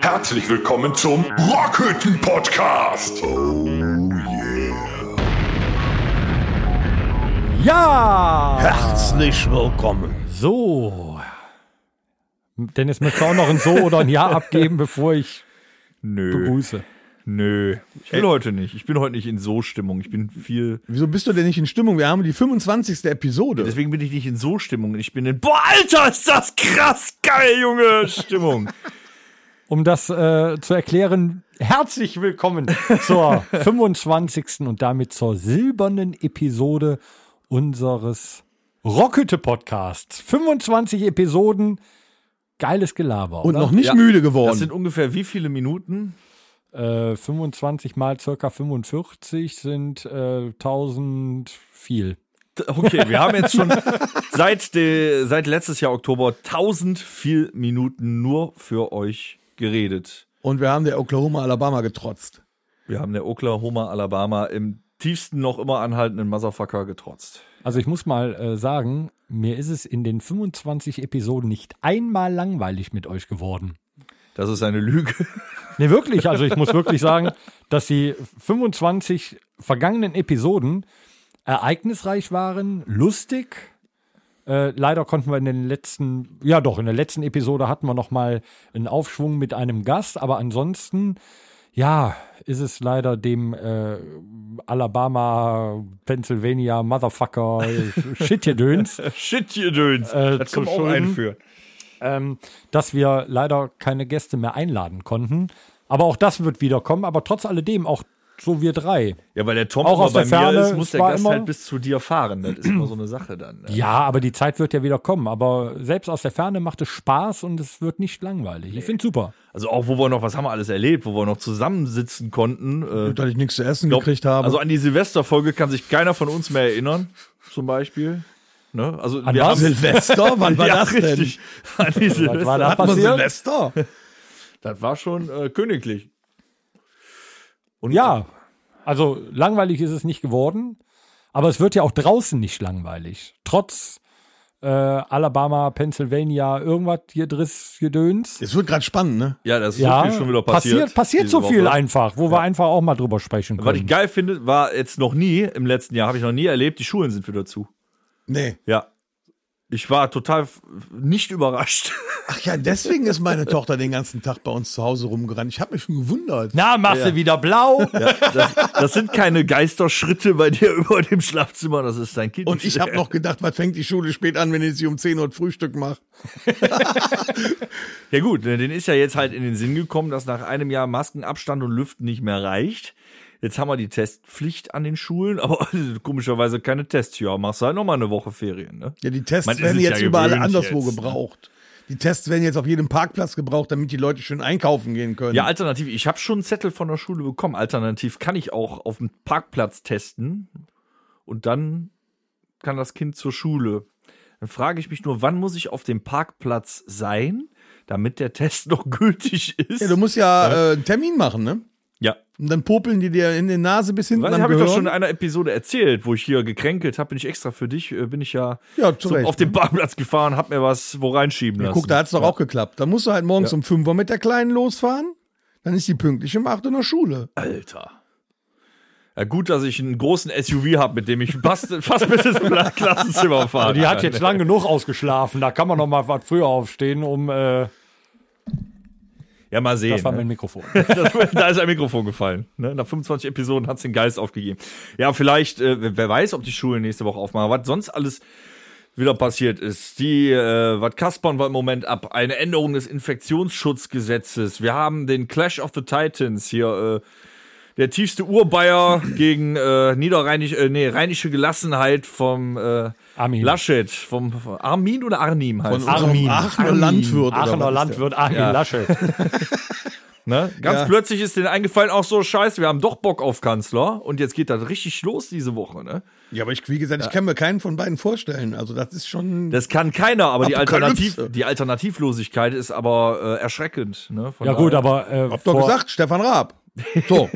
Herzlich willkommen zum Rockhütten Podcast. Oh Ja! Herzlich willkommen. So. Dennis möchte auch noch ein So oder ein Ja abgeben, bevor ich Nö. begrüße. Nö. Ich will heute nicht. Ich bin heute nicht in so Stimmung. Ich bin viel. Wieso bist du denn nicht in Stimmung? Wir haben die 25. Episode. Deswegen bin ich nicht in so Stimmung. Ich bin in. Boah, Alter, ist das krass geil, Junge! Stimmung. Um das äh, zu erklären, herzlich willkommen zur 25. und damit zur silbernen Episode unseres Rockhütte Podcasts. 25 Episoden, geiles Gelaber. Und oder? noch nicht Ja, müde Das geworden. sind ungefähr wie viele Minuten? Äh, 25 mal circa 45 sind äh, 1000 viel. Okay, wir haben jetzt schon seit, de, seit letztes Jahr Oktober 1004 Minuten nur für euch geredet. Und wir haben der Oklahoma Alabama getrotzt. Wir haben der Oklahoma, Alabama im tiefsten noch immer anhaltenden Motherfucker getrotzt. Also ich muss mal äh, sagen, mir ist es in den 25 Episoden nicht einmal langweilig mit euch geworden. Das ist eine Lüge. Nee, wirklich. Also ich muss wirklich sagen, dass die 25 vergangenen Episoden ereignisreich waren, lustig. Äh, leider konnten wir in den letzten, ja doch, in der letzten Episode hatten wir noch mal einen Aufschwung mit einem Gast, aber ansonsten, ja, ist es leider dem äh, Alabama, Pennsylvania, Motherfucker, Shitgedöns, Shit, ihr Döns. Äh, das kann man auch einführen. Ähm, dass wir leider keine Gäste mehr einladen konnten. Aber auch das wird wieder kommen, aber trotz alledem auch so wir drei. Ja, weil der Tom Auch immer aus bei der mir Ferne, ist, muss der Gast immer- halt bis zu dir fahren. Das ist immer so eine Sache dann. ne? Ja, aber die Zeit wird ja wieder kommen. Aber selbst aus der Ferne macht es Spaß und es wird nicht langweilig. Ich finde super. Also auch, wo wir noch, was haben wir alles erlebt, wo wir noch zusammensitzen konnten. Äh, Dass ich nichts zu essen glaub, gekriegt habe. Also an die Silvesterfolge kann sich keiner von uns mehr erinnern, zum Beispiel. Ne? Also An wir was? haben Silvester? Wann war ja, das denn? richtig. An die Silvester. war da passiert? Silvester? Das war schon äh, königlich. Und Ja, also langweilig ist es nicht geworden. Aber es wird ja auch draußen nicht langweilig. Trotz äh, Alabama, Pennsylvania, irgendwas hier Driss, Gedöns. Es wird gerade spannend, ne? Ja, das ist Ja, so viel schon wieder passiert. passiert, passiert so viel Woche. einfach, wo wir einfach auch mal drüber sprechen können. Was ich geil finde, war jetzt noch nie, im letzten Jahr habe ich noch nie erlebt, die Schulen sind wieder zu. Nee. Ja. Ich war total nicht überrascht. Ach ja, deswegen ist meine Tochter den ganzen Tag bei uns zu Hause rumgerannt. Ich habe mich schon gewundert. Na, machst du wieder blau? Ja, das, das sind keine Geisterschritte bei dir über dem Schlafzimmer, das ist dein Kind. Und ich habe noch gedacht, was fängt die Schule spät an, wenn ich sie um 10 Uhr Frühstück mache? Ja gut, ne, den ist ja jetzt halt in den Sinn gekommen, dass nach einem Jahr Maskenabstand und Lüften nicht mehr reicht. Jetzt haben wir die Testpflicht an den Schulen, aber komischerweise keine Tests. Ja, machst du halt nochmal eine Woche Ferien, ne? Ja, die Tests Man werden jetzt ja überall anderswo jetzt, ne? gebraucht. Die Tests werden jetzt auf jedem Parkplatz gebraucht, damit die Leute schön einkaufen gehen können. Ja, alternativ, ich habe schon einen Zettel von der Schule bekommen. Alternativ kann ich auch auf dem Parkplatz testen und dann kann das Kind zur Schule. Dann frage ich mich nur, wann muss ich auf dem Parkplatz sein, damit der Test noch gültig ist? Ja, du musst ja äh, einen Termin machen, ne? Ja. Und dann popeln die dir in die Nase bis hinten Das habe ich doch schon in einer Episode erzählt, wo ich hier gekränkelt habe, bin ich extra für dich, äh, bin ich ja, Ja, zu zum, Recht, auf den ne? Parkplatz gefahren, hab mir was wo reinschieben Ja, lassen. guck, da hat's doch auch geklappt. Dann musst du halt morgens um 5 Uhr mit der Kleinen losfahren. Dann ist die pünktlich um 8 Uhr in der Schule. Alter. Ja, gut, dass ich einen großen SUV habe, mit dem ich fast, fast bis ins Klassenzimmer fahre. Die hat jetzt lang genug ausgeschlafen. Da kann man noch mal was früher aufstehen, um. Äh, Ja, mal sehen. das war ne? mein Mikrofon. Das, da ist ein Mikrofon gefallen. Ne? Nach 25 Episoden hat's den Geist aufgegeben. Ja, vielleicht, äh, wer weiß, ob die Schulen nächste Woche aufmachen. Was sonst alles wieder passiert ist. Die, äh, was kaspern wir im Moment ab? Eine Änderung des Infektionsschutzgesetzes. Wir haben den Clash of the Titans hier. Äh, der tiefste Urbayer gegen äh, niederrheinisch, äh, nee, rheinische Gelassenheit vom äh, Armin. Laschet, vom vom Armin oder Arnim heißt Von unserem Aachener Landwirt. oder Aachener Landwirt Armin Ja. Laschet. Ne? Ganz Ja. plötzlich ist denen eingefallen, auch so scheiße, wir haben doch Bock auf Kanzler und jetzt geht das richtig los diese Woche. Ne? Ja, aber ich, wie gesagt, ich kann mir keinen von beiden vorstellen. Also, das ist schon. Das kann keiner, aber die. Alternativ, die Alternativlosigkeit ist aber äh, erschreckend. Ne? Von Ja, gut, aber. Äh, Hab doch gesagt, Stefan Raab. So.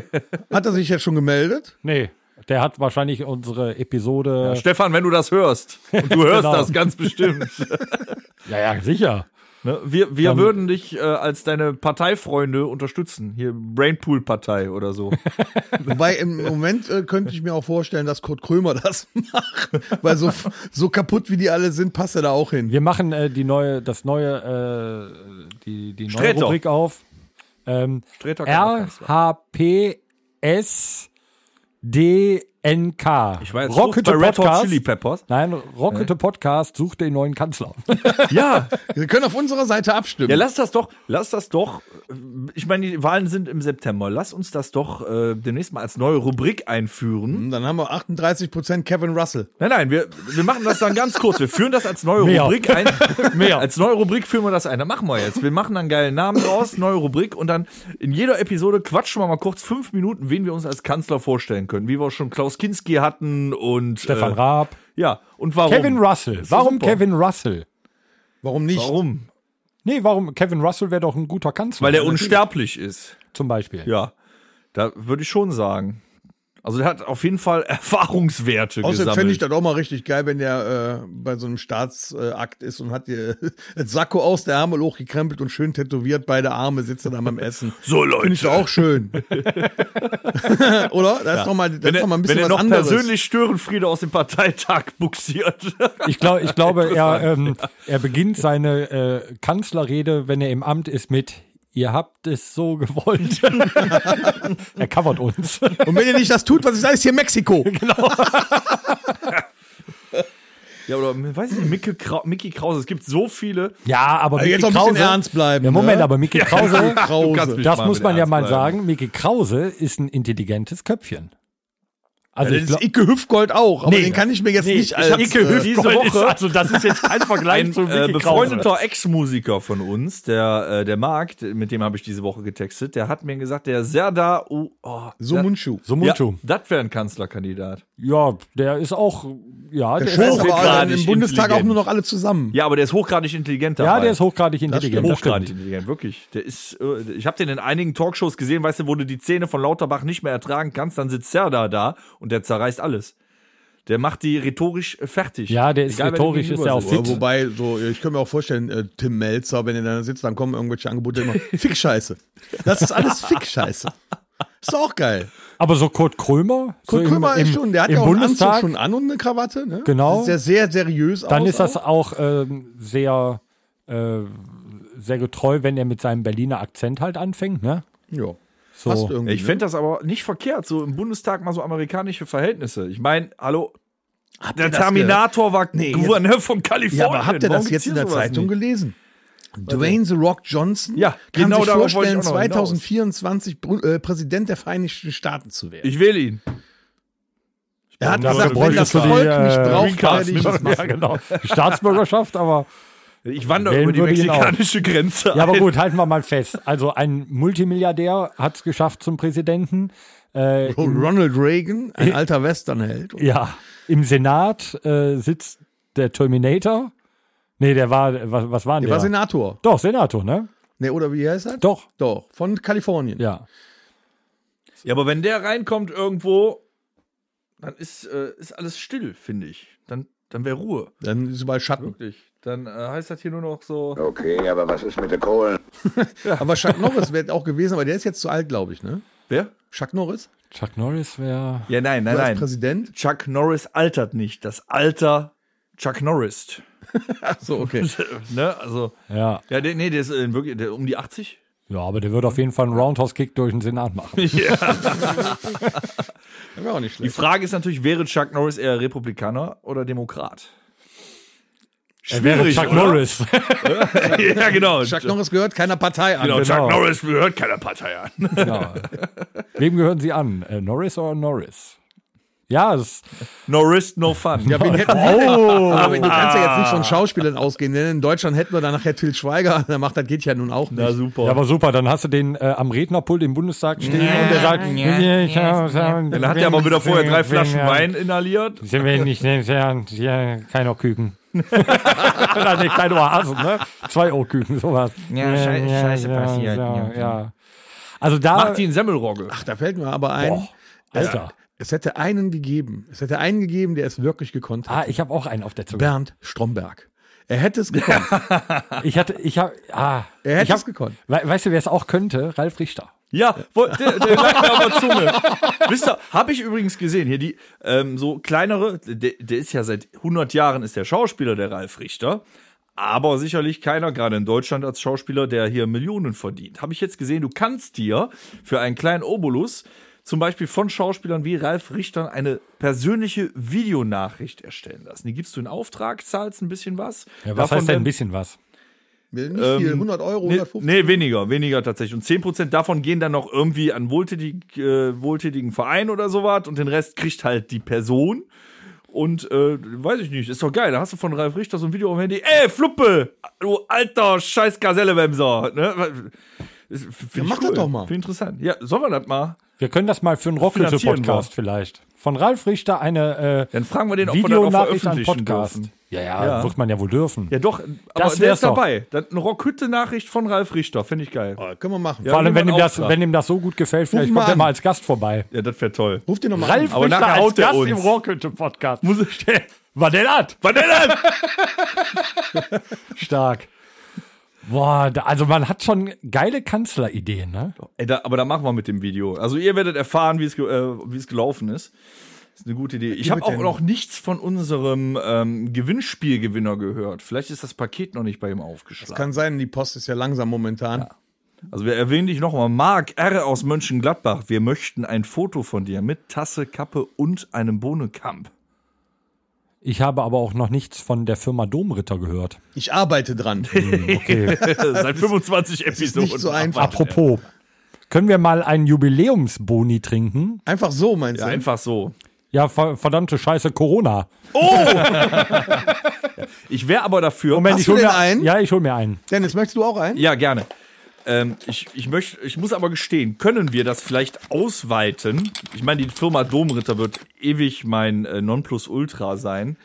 Hat er sich jetzt schon gemeldet? Nee. Der hat wahrscheinlich unsere Episode. Stefan, wenn du das hörst, und du hörst Genau. das ganz bestimmt. Ja, ja, sicher. Ne? Wir, wir Dann- würden dich äh, als deine Parteifreunde unterstützen. Hier Brainpool-Partei oder so. Wobei im Moment äh, könnte ich mir auch vorstellen, dass Kurt Krömer das macht. Weil so, so kaputt wie die alle sind, passt er da auch hin. Wir machen äh, die neue, das neue, äh, die, die neue Sträter. Rubrik auf. Ähm, Sträter kann auch DNK. Ich war jetzt Rocket kurz bei Red Hot Podcast. Chili Peppers. Nein, Rocket Podcast sucht den neuen Kanzler. Ja, Wir können auf unserer Seite abstimmen. ja, lass das doch, lass das doch. Ich meine, die Wahlen sind im September. Lass uns das doch äh, demnächst mal als neue Rubrik einführen. Dann haben wir 38% Kevin Russell. Nein, nein, wir, wir machen das dann ganz kurz. Wir führen das als neue Mehr. Rubrik ein. Mehr. Als neue Rubrik führen wir das ein. Das machen wir jetzt. Wir machen dann einen geilen Namen draus, neue Rubrik und dann in jeder Episode quatschen wir mal kurz fünf Minuten, wen wir uns als Kanzler vorstellen können. Wie wir schon Klaus Kinski hatten und Stefan äh, Raab. Ja, und warum? Kevin Russell. Warum super. Kevin Russell? Warum nicht? Warum? Nee, warum? Kevin Russell wäre doch ein guter Kanzler. Weil der unsterblich ist. zum Beispiel. Ja, da würde ich schon sagen. Also der hat auf jeden Fall Erfahrungswerte Außerdem gesammelt. fände ich das auch mal richtig geil, wenn der äh, bei so einem Staatsakt ist und hat dir das Sakko aus der Arme hochgekrempelt und schön tätowiert, beide Arme sitzt er dann beim Essen. so Leute. Finde ich auch schön. Oder? Da ist doch mal, das wenn ist er, doch mal ein wenn bisschen er was noch anderes. persönlich Störenfriede aus dem Parteitag buxiert. Ich, glaub, ich glaube, er, ähm, er beginnt seine äh, Kanzlerrede, wenn er im Amt ist, mit Ihr habt es so gewollt. er covert uns. Und wenn ihr nicht das tut, was ich sage, ist hier Mexiko. Ja, oder weiß ich nicht, Mickey, Krau Mickey Krause. Es gibt so viele. Ja, aber Also jetzt Mickey noch ein bisschen Krause. ernst bleiben. Ja, Moment, ne? aber Mickey Krause, Krause. das muss man ja mal bleiben. sagen, Mickey Krause ist ein intelligentes Köpfchen. Also Ja, das ist Icke Hüftgold auch, aber Nee. den kann ich mir jetzt Nee, nicht ich als... Icke äh, Hüftgold diese ist, Woche- also das ist jetzt kein Vergleich Ein zu äh, Mickey Krause. befreundeter Ex-Musiker von uns, der, äh, der Marc, mit dem habe ich diese Woche getextet, der hat mir gesagt, der Serda, oh, oh, so Mundschuh. So ja, das wäre ein Kanzlerkandidat. Ja, der ist auch, ja, der, Der ist hochgradig im Bundestag auch nur noch alle zusammen. Ja, aber der ist hochgradig intelligent dabei. ja, der ist hochgradig intelligent. Das hochgradig stimmt. intelligent, wirklich. Der ist, äh, ich habe den in einigen Talkshows gesehen, weißt du, wo du die Zähne von Lauterbach nicht mehr ertragen kannst, dann sitzt Serda da und der zerreißt alles. Der macht die rhetorisch äh, fertig. Ja, der ist dem rhetorisch, ist der auch fit. Ja, wobei, so, ich kann mir auch vorstellen, äh, Tim Melzer, wenn er da sitzt, dann kommen irgendwelche Angebote immer. Fick-Scheiße. Das ist alles Fick-Scheiße. Ist doch auch geil. Aber so Kurt Krömer, Kurt so Krömer im, ist schon, der hat im ja auch einen Anzug Bundestag, schon an und eine Krawatte, ne? Genau. Sieht ja sehr seriös aus. dann ist das auch. auch ähm, sehr, äh, sehr getreu, wenn er mit seinem Berliner Akzent halt anfängt, ne? Ja. So. Ich ne? fände das aber nicht verkehrt, so im Bundestag mal so amerikanische Verhältnisse. Ich meine, hallo, der ihr das Terminator war Nee, Gouverneur von Kalifornien. Ja, aber habt ihr das jetzt in der Zeitung nicht? gelesen? Dwayne The Rock Johnson Ja, kann genau sich ich vorstellen, auch noch hinaus. 2024 Bru- äh, Präsident der Vereinigten Staaten zu werden. Ich wähle ihn. er hat gesagt, wenn das du die, Volk mich äh, braucht, werde ich es ja, machen. genau. Die Staatsbürgerschaft, aber Ich wandere Wählen über die mexikanische Grenze. ja, aber gut, halten wir mal fest. Also ein Multimilliardär hat es geschafft zum Präsidenten. Äh, Ronald Reagan, ein alter Westernheld. ja, im Senat äh, sitzt der Terminator. Nee, der war, was, was war denn Der der? war Senator. Doch, Senator, ne? Ne, oder wie heißt er? Doch, Doch, von Kalifornien. ja. Ja, aber wenn der reinkommt irgendwo, dann ist, äh, ist alles still, finde ich. Dann, dann wäre Ruhe. Dann ist überall Schatten. Wirklich. Dann äh, heißt das hier nur noch so. Okay, aber was ist mit der Kohlen? Aber Chuck Norris wäre auch gewesen, aber der ist jetzt zu alt, glaube ich, ne? Wer? Chuck Norris? Chuck Norris wäre. Ja, nein, nein, nein. Präsident? Chuck Norris altert nicht. Das Alter Chuck Norris. Ach so, okay. ne? Also, Ja. ja, der, nee, der ist äh, wirklich der, um die 80. ja, aber der wird auf jeden Fall einen Roundhouse-Kick durch den Senat machen. Das wäre auch nicht Die schlecht. Frage ist natürlich, wäre Chuck Norris eher Republikaner oder Demokrat? Er wäre Schwierig, Chuck oder? Norris. ja, genau. Chuck Norris gehört keiner Partei an. Genau, Genau. Chuck Norris gehört keiner Partei an. genau. Wem gehören Sie an? Äh, Norris oder Norris? Ja, es, Norris, no fun. Ja, wen hätten wir? Aber du kannst ja jetzt nicht von Schauspielern ausgehen, denn in Deutschland hätten wir dann nachher Til Schweiger, der macht das geht ja nun auch nicht. Na super. ja, aber super. Dann hast du den äh, am Rednerpult im Bundestag stehen und der sagt, Dann hat er aber wieder vorher drei Flaschen Wein inhaliert. Sie werden nicht ja, ja, keiner Küken. Nein, keine Oasen, ne? Zwei Ohrküken, sowas. Ja, schei- Scheiße passiert, Ja, ja. ja. Also da. Martin Semmelrogge. Ach, da fällt mir aber ein, Boah, Alter. Es hätte einen gegeben. Es hätte einen gegeben, der es wirklich gekonnt hat. Ah, ich habe auch einen auf der Zunge. Bernd Stromberg. Er hätte es gekonnt. Ich hatte, ich habe, ah, Er hätte ich hab, es gekonnt. we weißt du, wer es auch könnte? Ralf Richter. Ja, wo, der, der lag mir auf der Zunge. Wisst ihr, habe ich übrigens gesehen, hier die ähm, so kleinere, der, der ist ja seit 100 Jahren ist der Schauspieler, der Ralf Richter. Aber sicherlich keiner, gerade in Deutschland als Schauspieler, der hier Millionen verdient. Habe ich jetzt gesehen, du kannst dir für einen kleinen Obolus zum Beispiel von Schauspielern wie Ralf Richter eine persönliche Videonachricht erstellen lassen. Die gibst du in Auftrag, zahlst ein bisschen was. Ja, was Davon heißt denn ein bisschen was? Nicht viel, Ähm, 100 Euro, Nee, 150. nee, weniger, weniger tatsächlich. Und 10% davon gehen dann noch irgendwie an wohltätig, äh, wohltätigen Verein oder sowas und den Rest kriegt halt die Person. Und äh, weiß ich nicht, ist doch geil. Da hast du von Ralf Richter so ein Video auf dem Handy. Ey, Fluppe, du alter scheiß Gasellewemser. Ne? Ja, mach das doch mal. Find ich interessant. Ja, sollen wir das mal? Wir können das mal für einen Rockhütte-Podcast vielleicht. Von Ralf Richter eine äh, Dann fragen wir den, ob wir das auch Videonachricht an veröffentlichen Podcast. dürfen. Ja, ja, Ja. wird man ja wohl dürfen. Ja, doch, aber Das der ist doch. dabei. Das, eine Rockhütte-Nachricht von Ralf Richter, finde ich geil. Oh, können wir machen. Ja. Vor allem, wenn ihm, das, wenn ihm das so gut gefällt, vielleicht kommt er mal als Gast vorbei. Ja, das wäre toll. Ruf den nochmal Ralf an. Aber Richter als haut Gast uns. im Rockhütte-Podcast. Muss ich stellen. Denn das? Stark. Boah, da, also man hat schon geile Kanzlerideen, ne? Ey, da, aber da machen wir mit dem Video. Also ihr werdet erfahren, wie es, äh, wie es gelaufen ist. Das ist eine gute Idee. Ich habe auch noch nichts von unserem ähm, Gewinnspielgewinner gehört. Vielleicht ist das Paket noch nicht bei ihm aufgeschlagen. Kann sein, die Post ist ja langsam momentan. Also wir erwähnen dich nochmal. Marc R. aus Mönchengladbach. Wir möchten ein Foto von dir mit Tasse, Kappe und einem Bohnenkamp. Ich habe aber auch noch nichts von der Firma Domritter gehört. Ich arbeite dran. Okay. Seit 25 Episoden. nicht so einfach. Apropos, können wir mal einen Jubiläumsboni trinken? Einfach so, meinst Ja, du? einfach so. Ja, ver verdammte Scheiße, Corona. Ich wäre aber dafür. Moment, Hast ich du hol denn mir einen? Ja, ich hol mir einen. Dennis, möchtest du auch ein? Ja, gerne. Ähm, ich, ich, möchte, ich muss aber gestehen, können wir das vielleicht ausweiten? Ich meine, die Firma Domritter wird ewig mein äh, Nonplusultra sein.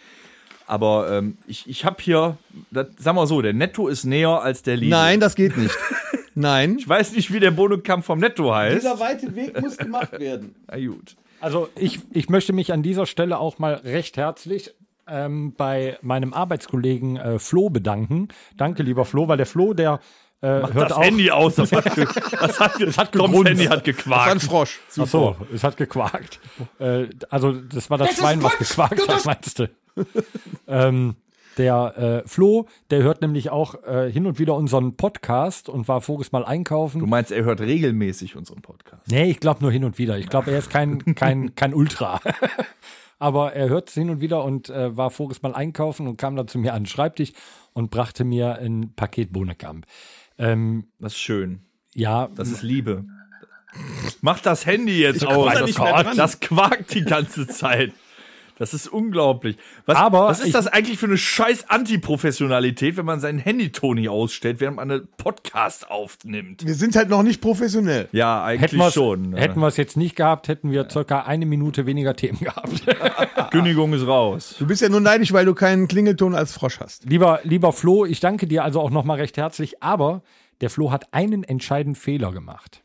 Aber ähm, ich, ich habe hier, das, sagen wir so, der Netto ist näher als der Lidl. Nein, das geht nicht. Nein. Ich weiß nicht, wie der Bohnenkampf vom Netto heißt. weite Weg muss gemacht werden. Na gut. Also ich, ich möchte mich an dieser Stelle auch mal recht herzlich ähm, bei meinem Arbeitskollegen äh, Flo bedanken. Danke, lieber Flo, weil der Flo, der äh, hört Das auch. Handy aus, das hat, ge das hat, das hat Toms. Handy hat War ein gequakt. Frosch. Ach so, es hat gequakt. Äh, also das war das Schwein, was gequakt hat, meinst du? ähm, der äh, Flo, der hört nämlich auch äh, hin und wieder unseren Podcast und war voriges Mal einkaufen. Du meinst, er hört regelmäßig unseren Podcast. Nee, ich glaube nur hin und wieder. Ich glaube, er ist kein, kein, kein Ultra. Aber er hört es hin und wieder und äh, war voriges Mal einkaufen und kam dann zu mir an den Schreibtisch und brachte mir ein Paket Bohnekamp. Ähm, Das ist schön. ja, Das ist Liebe. Mach das Handy jetzt komm aus. da Das, das quakt die ganze Zeit. Das ist unglaublich. Was, Aber was ist das eigentlich für eine scheiß Antiprofessionalität, wenn man sein Handy-Ton nicht ausstellt, während man einen Podcast aufnimmt? Wir sind halt noch nicht professionell. Ja, eigentlich hätten wir schon. ne? hätten wir es jetzt nicht gehabt, hätten wir circa eine Minute weniger Themen gehabt. Kündigung ist raus. Du bist ja nur neidisch, weil du keinen Klingelton als Frosch hast. lieber, lieber Flo, ich danke dir also auch nochmal recht herzlich, aber der Flo hat einen entscheidenden Fehler gemacht.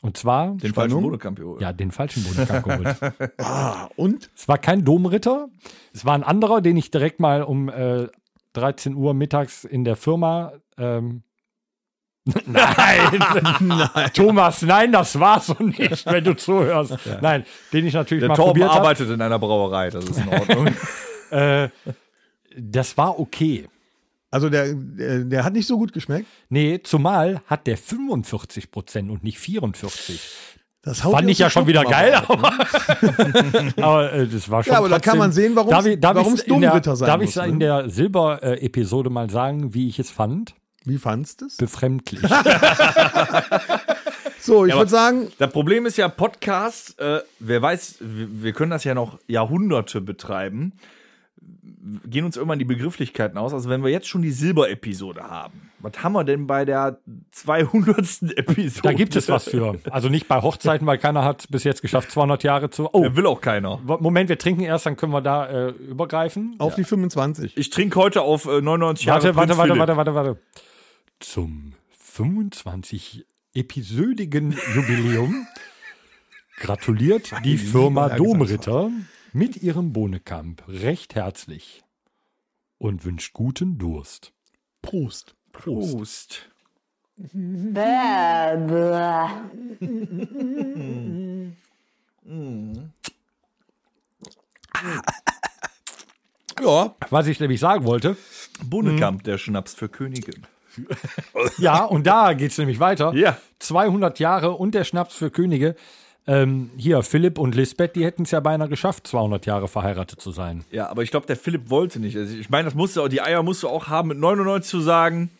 Und zwar, Den falschen Bodekamp geholt. ja, den falschen Bodenkamp geholt. Ah, und? Es war kein Domritter, es war ein anderer, den ich direkt mal um äh, 13 Uhr mittags in der Firma. Ähm, nein, Nein. Thomas, nein, das war so nicht, wenn du zuhörst. Nein, den ich natürlich Der mal Torben probiert arbeitet in einer Brauerei, das ist in Ordnung. Äh, das war okay. Also der, der, der hat nicht so gut geschmeckt. Nee, zumal hat der 45 Prozent und nicht 44. Das haut Fand ich ja schon wieder geil, aber. aber, aber äh, das war schon. Ja, aber da trotzdem- kann man sehen, warum Darf ich- darf warum ich's es in Domritter sein Darf ich ne? in der Silber-Episode mal sagen, wie ich es fand? Wie fandst du es? Befremdlich. So, ich aber- würde sagen, Das Problem ist ja, Podcast, äh, wer weiß, wir, wir können das ja noch Jahrhunderte betreiben, gehen uns irgendwann die Begrifflichkeiten aus. Also wenn wir jetzt schon die Silber-Episode haben, was haben wir denn bei der 200. Episode? Da gibt es was für. Also nicht bei Hochzeiten, weil keiner hat bis jetzt geschafft, 200 Jahre zu. Oh, Will auch keiner. Moment, wir trinken erst, dann können wir da äh, übergreifen. auf die 25. Ich trinke heute auf äh, 99 Jahre Warte, warte, Prinz warte, Philipp. warte, warte, warte. Zum 25 episodigen Jubiläum gratuliert die Firma Domritter mit ihrem Bohnekamp recht herzlich und wünscht guten Durst. Prost. Prost. Ja, Was ich nämlich sagen wollte, Bunnekamp, der Schnaps für Könige. ja, und da geht es nämlich weiter. Ja. 200 Jahre und der Schnaps für Könige. Ähm, hier, Philipp und Lisbeth, die hätten es ja beinahe geschafft, 200 Jahre verheiratet zu sein. Ja, aber ich glaube, der Philipp wollte nicht. Also ich meine, das musste auch, die Eier musst du auch haben, mit 99 zu sagen.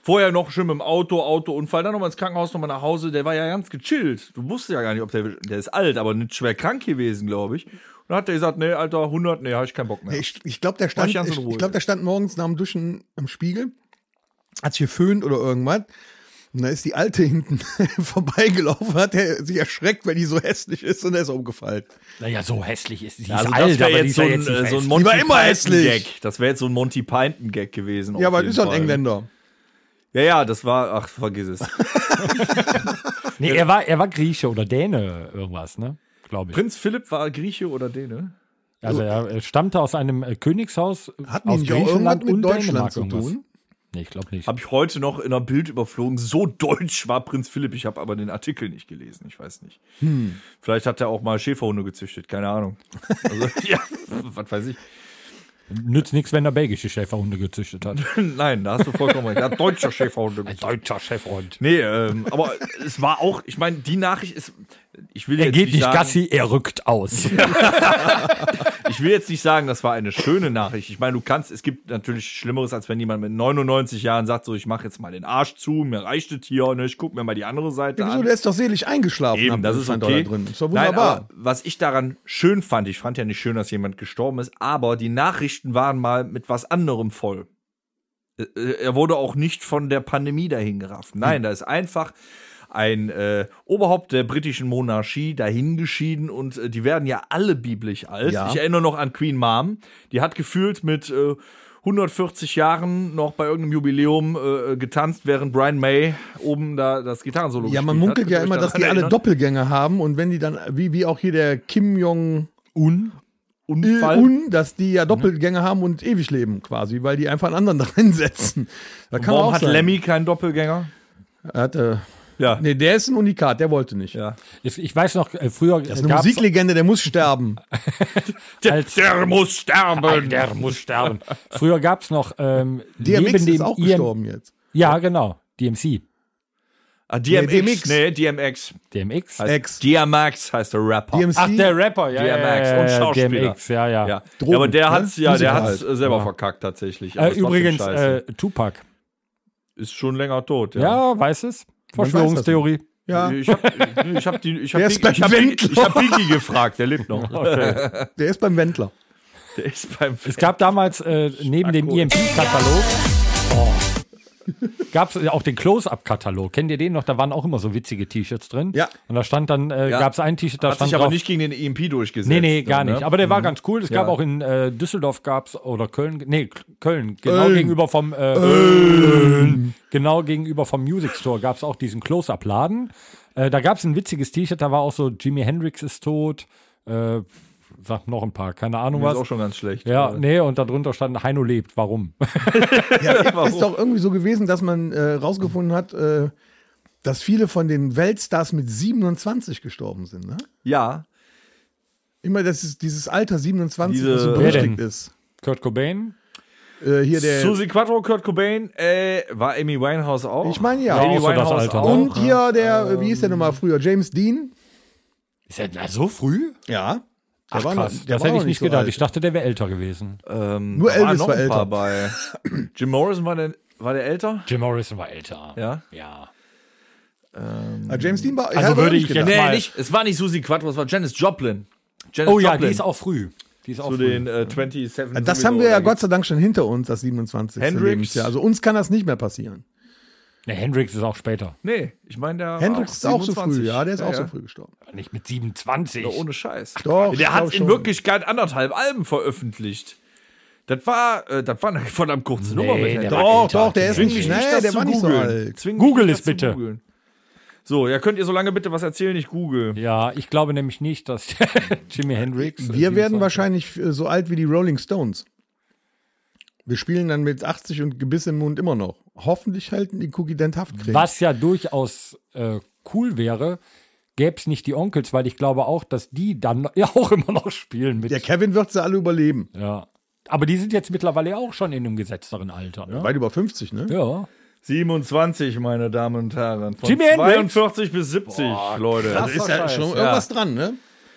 Vorher noch schön mit dem Auto, Autounfall, dann nochmal ins Krankenhaus, nochmal nach Hause. Der war ja ganz gechillt. Du wusstest ja gar nicht, ob der, der ist alt, aber nicht schwer krank gewesen, glaube ich. Und dann hat er gesagt, nee, Alter, 100, nee, hab ich keinen Bock mehr. ich, ich glaube, der stand, ich ich, glaube, der stand morgens nach dem Duschen am Spiegel, hat sich geföhnt oder irgendwas. Und da ist die Alte hinten vorbeigelaufen, hat er sich erschreckt, weil die so hässlich ist und er ist umgefallen. Naja, so hässlich ist sie. Ja, also ist das alt, aber die jetzt ist so ein, äh, so ein. Monty Die war immer hässlich. Python-Gag. Das wäre jetzt so ein Monty Python-Gag gewesen. Ja, aber ist doch ein. Engländer. Ja, ja, das war, ach, vergiss es. Nee, er war, er war Grieche oder Däne, irgendwas, ne? Glaube ich. Prinz Philipp war Grieche oder Däne? Also er er stammte aus einem äh, Königshaus Hatten aus nicht auch irgendwas Griechenland mit und Deutschland Dänemark zu irgendwas. Nee, ich glaube nicht. Habe ich heute noch in einer Bild überflogen. So deutsch war Prinz Philipp. Ich habe aber den Artikel nicht gelesen. Ich weiß nicht. Vielleicht hat er auch mal Schäferhunde gezüchtet. Keine Ahnung. Also, ja, was weiß ich. Nützt nichts, wenn er belgische Schäferhunde gezüchtet hat. Nein, da hast du vollkommen recht. Er hat deutscher Schäferhunde gezüchtet. Deutscher Schäferhund. Nee, ähm, aber es war auch, ich meine, die Nachricht ist, ich will Er jetzt geht nicht sagen, Gassi, er rückt aus. ich will jetzt nicht sagen, das war eine schöne Nachricht. Ich meine, du kannst, es gibt natürlich Schlimmeres, als wenn jemand mit 99 Jahren sagt, so, ich mache jetzt mal den Arsch zu, mir reicht es hier, und ich gucke mir mal die andere Seite Wieso, an. der ist doch selig eingeschlafen. Eben, das ist okay. Da drin. Ist doch Nein, wunderbar. aber was ich daran schön fand, ich fand ja nicht schön, dass jemand gestorben ist, aber die Nachrichten waren mal mit was anderem voll. Äh, äh, Er wurde auch nicht von der Pandemie dahin gerafft. Nein, Hm. da ist einfach ein äh, Oberhaupt der britischen Monarchie dahingeschieden und äh, die werden ja alle biblisch alt. Ja. Ich erinnere noch an Queen Mom, die hat gefühlt mit äh, 140 Jahren noch bei irgendeinem Jubiläum äh, getanzt, während Brian May oben da das Gitarrensolo ja, man munkelt hat. ja immer, dass die alle? Doppelgänger haben und wenn die dann, wie, wie auch hier der Kim Jong Un? Unfall. Un, dass die ja Doppelgänger haben und ewig leben quasi, weil die einfach einen anderen drin setzen. Da Warum hat sein. Lemmy keinen Doppelgänger? Er hatte, Ja. nee, der ist ein Unikat, der wollte nicht. ja. Ich, ich weiß noch, äh, früher Das ist eine Musiklegende, der muss sterben. als Der muss sterben. der muss sterben. Früher gab es noch ähm, DMX neben dem ist auch IM gestorben jetzt. Ja, genau. DMC. Ah, DMX. DMX. Nee, DMX. DMX. Heißt Ex. DMX heißt der Rapper. DMC. Ach, der Rapper, ja. ja, DMX ja, und ja, Schauspieler. DMX, ja, ja. Ja. Drogen, ja, aber der ne? hat's, ja, der hat's halt. äh, selber Ja. verkackt tatsächlich. Äh, übrigens, äh, Tupac. ist schon länger tot. Ja, Ja. weiß es? Verschwörungstheorie. Ja, Ich hab, ich hab die, ich hab, Der die, ist beim ich hab, die, Wendler. ich hab Biggie gefragt, der lebt noch. der ist beim Wendler. Der ist beim Es gab damals äh, neben dem Akku. EMP-Katalog gab es auch den Close-Up-Katalog. Kennt ihr den noch? Da waren auch immer so witzige T-Shirts drin. Ja. Und da stand dann, äh, Ja. gab es ein T-Shirt, da hat stand sich aber drauf, nicht gegen den EMP durchgesetzt. Nee, nee, gar ne? nicht. Aber der war ganz cool. Es gab Ja. auch in äh, Düsseldorf gab's oder Köln, nee, Köln, genau Köln. gegenüber vom äh, genau gegenüber vom Music Store gab's auch diesen Close-Up-Laden. Äh, da gab's ein witziges T-Shirt, da war auch so Jimi Hendrix ist tot. Äh, sag noch ein paar, keine Ahnung Das ist was. auch schon ganz schlecht. Ja, nee, und darunter stand Heino lebt. Warum? Ja, ist doch irgendwie so gewesen, dass man äh, rausgefunden hat, äh, dass viele von den Weltstars mit 27 gestorben sind. Ne? ja. Immer das ist dieses Alter 27, Diese- so berüchtigt ist. Kurt Cobain? Äh, hier der. Susi Quattro, Kurt Cobain, äh, war Amy Winehouse auch? Ich meine ja. Amy Winehouse auch. Und hier der, äh, wie hieß der nochmal früher? James Dean? Ist er so früh? Ja. Der Ach war noch- krass, der das war hätte ich nicht so gedacht. alt. Ich dachte, der wäre älter gewesen. Ähm, Nur Elvis noch war ein paar älter. bei. Jim Morrison war der, war der älter? Jim Morrison war älter. Ja. Ja. Ah, James Dean war. Also ja, würde nicht ich gedacht. jetzt Nee, mal- nicht, es war nicht Susi Quattro, es war Janis Joplin. Janis Oh ja, Joplin die ist auch früh. Die ist auch zu früh. den äh, 27. Das haben wir ja Gott sei Dank schon hinter uns, das 27. Hendrix. Lebensjahr. Also uns kann das nicht mehr passieren. Nee, Hendrix ist auch später. Nee, ich meine, der. Hendrix ist auch so 27. früh, ja, der ist auch ja. so früh gestorben. Aber Nicht mit 27. Ja, ohne Scheiß. Doch, ich Der hat in schon. Wirklichkeit anderthalb Alben veröffentlicht. Das war, äh, das war eine verdammt kurze Nee, Nummer mit der Doch, älter. doch, der ist nicht. Nee, nicht, der zu war nicht so alt. Zwing Google es zu bitte. googeln. So, ja, könnt ihr so lange bitte was erzählen? Ich google. Ja, ich glaube nämlich nicht, dass Jimi Hendrix. Wir werden 27 wahrscheinlich äh, so alt wie die Rolling Stones. Wir spielen dann mit 80 und Gebiss im Mund immer noch. Hoffentlich halten die Cookie Dent Haftkrieg. Was ja durchaus äh, cool wäre, gäbe es nicht die Onkels, weil ich glaube auch, dass die dann ja auch immer noch spielen mit. Der Kevin wird sie alle überleben. ja. Aber die sind jetzt mittlerweile auch schon in einem gesetzteren Alter. Ne? Weit über 50, ne? Ja. 27, meine Damen und Herren. Von Hendrix? 42 bis 70, Leute. Also ist ja schon ja. irgendwas dran, ne?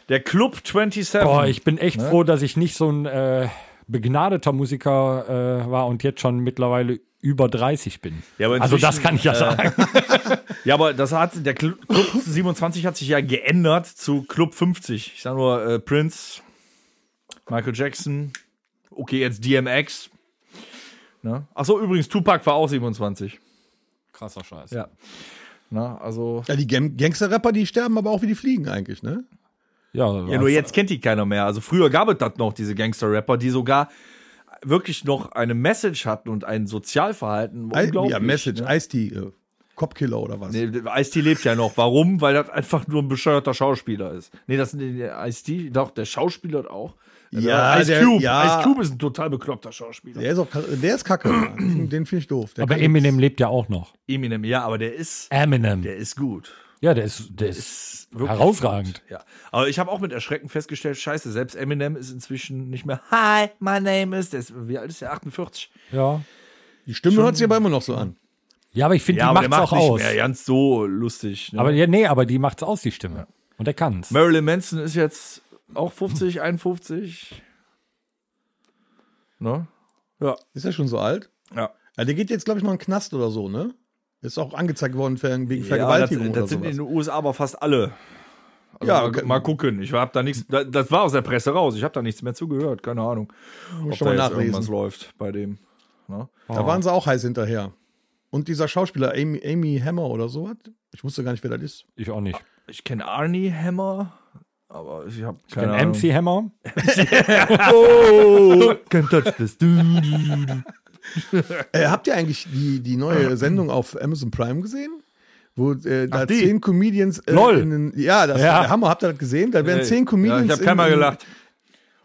Der Club 27. Boah, ich bin echt Ne? froh, dass ich nicht so ein äh, begnadeter Musiker äh, war und jetzt schon mittlerweile über 30 bin. Ja, aber also das kann ich ja äh, sagen. Ja, aber das hat, der Cl- Club 27 hat sich ja geändert zu Club 50. Ich sag nur äh, Prince, Michael Jackson, okay, jetzt DMX. Ne? Achso, übrigens, Tupac war auch 27. Krasser Scheiß. Ja. Na, also. Ja, die Gang Gangster-Rapper, die sterben aber auch wie die fliegen eigentlich, ne? Ja, Ja, nur jetzt kennt die keiner mehr. Also früher gab es das noch, diese Gangster-Rapper, die sogar wirklich noch eine Message hatten und ein Sozialverhalten. Unglaublich, ja, Message, Ne? Ice-T, äh, Copkiller oder was? Nee, Ice-T lebt ja noch. Warum? Weil das einfach nur ein bescheuerter Schauspieler ist. Nee, das der Ice-T, doch, der Schauspieler auch. Ja, Ice der- Cube. ja. Ice Cube ist ein total bekloppter Schauspieler. Der ist auch, der ist kacke. den finde ich doof. Der aber Eminem lebt ja auch noch. Eminem, ja, aber der ist, Eminem. der ist gut. Ja, der ist, der ist Ist wirklich herausragend. gut. Ja. Aber ich habe auch mit Erschrecken festgestellt, scheiße, selbst Eminem ist inzwischen nicht mehr Hi, my name is. Der ist, wie alt ist der? 48. Ja. Die Stimme hört sich aber immer noch so an. Ja, aber ich finde, Ja, die macht's macht auch nicht aus. mehr ganz so lustig. Ne? Aber ja, nee, aber die macht's aus, die Stimme. Und der kann's. Marilyn Manson ist jetzt auch 50, 51. Ne? Ja. Ist er schon so alt? Ja. Ja, der geht jetzt, glaube ich, noch in den Knast oder so, ne? Ist auch angezeigt worden wegen Ja, das, Vergewaltigung das oder sind in den USA aber fast alle. Also Ja, mal, okay. mal gucken. Ich hab da nichts. da- Das war aus der Presse raus. Ich habe da nichts mehr zugehört. Keine Ahnung, ob schon da mal jetzt nachlesen. irgendwas läuft bei dem. Ne? Da waren sie auch heiß hinterher. Und dieser Schauspieler Amy, Amy Hammer oder sowas. Ich wusste gar nicht, wer das ist. Ich auch nicht. Ich kenne Arnie Hammer, aber ich habe Ich keine kenn Ahnung. MC Hammer. Oh, can't touch this. Äh, habt ihr eigentlich die, die neue Sendung auf Amazon Prime gesehen? Wo äh, da Ach, zehn Comedians. Äh, Lol. in den- ja, das Ja. der Hammer. Habt ihr das gesehen? Da werden zehn Ja, Comedians. ich habe keinmal in- gelacht.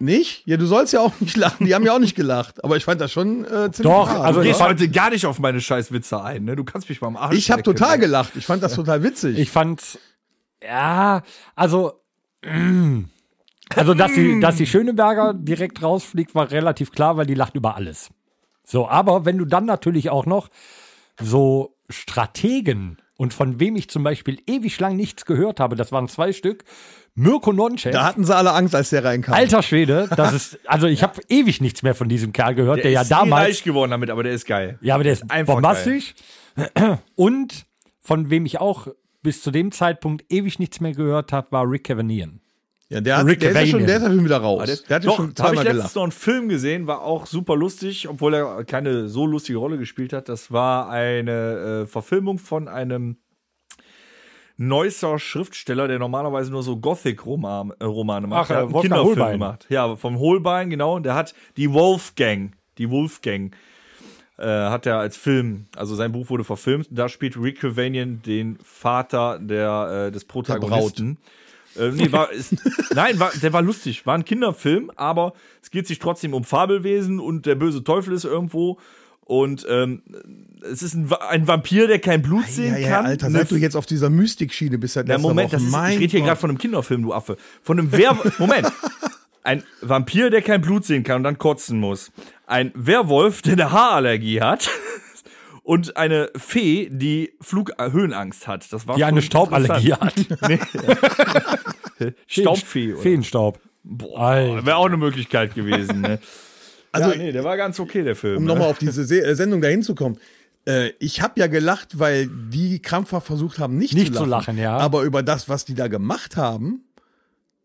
Nicht? Ja, du sollst ja auch nicht lachen. Die haben ja auch nicht gelacht. Aber ich fand das schon äh, ziemlich Doch, hart. also ich gehst fand- heute gar nicht auf meine scheiß Witze ein. Ne? Du kannst mich mal am Arsch ich habe total gelacht. Ich fand das total witzig. Ich fand, ja, also, mm. also, dass die, dass die Schöneberger direkt rausfliegt, war relativ klar, weil die lacht über alles. So, aber wenn du dann natürlich auch noch so Strategen und von wem ich zum Beispiel ewig lang nichts gehört habe, das waren zwei Stück, Mirko Nonchef. da hatten sie alle Angst, als der reinkam. Alter Schwede, das ist, also ich habe ewig nichts mehr von diesem Kerl gehört, der, Der ja damals reich geworden damit, aber der ist geil. ja, aber der ist Einfach bombastisch. Und von wem ich auch bis zu dem Zeitpunkt ewig nichts mehr gehört habe, war Rick Cavanian. Ja, der, hat, Rick der, ist ja schon, der ist ja schon wieder raus. Aber der, der hat ja schon da habe ich zweimal letztens gelacht. noch einen Film gesehen, war auch super lustig, obwohl er keine so lustige Rolle gespielt hat. Das war eine äh, Verfilmung von einem Neusser Schriftsteller, der normalerweise nur so Gothic-Romane äh, macht. Ach, Der äh, Wolfgang Kinderfilm Holbein. gemacht. Ja, vom Holbein, genau. Und der hat die Wolfgang, die Wolfgang, äh, hat er als Film, also sein Buch wurde verfilmt. Da spielt Rick Cavanian den Vater der, äh, des Protagonisten. Äh, nee, war, ist, nein, war, der war lustig. War ein Kinderfilm, aber es geht sich trotzdem um Fabelwesen und der böse Teufel ist irgendwo. Und ähm, es ist ein, ein Vampir, der kein Blut sehen Ja, ja, kann. Alter, seit du jetzt auf dieser Mystikschiene bist, ja, letzter Moment, das ist, ich rede hier gerade von einem Kinderfilm, du Affe. Von einem Werwolf. Moment. Ein Vampir, der kein Blut sehen kann und dann kotzen muss. Ein Werwolf, der eine Haarallergie hat. Und eine Fee, die Flughöhenangst hat. Das war Die eine Stauballergie hat. interessant. Staubfee. oder? Feenstaub. Boah, wäre auch eine Möglichkeit gewesen. Ne? Also, ja, nee, der war ganz okay, der Film. um ne? nochmal auf diese Se äh, Sendung dahin zu kommen. Äh, ich habe ja gelacht, weil die krampfhaft versucht haben, nicht, Nicht zu zu lachen. lachen, ja. Aber über das, was die da gemacht haben,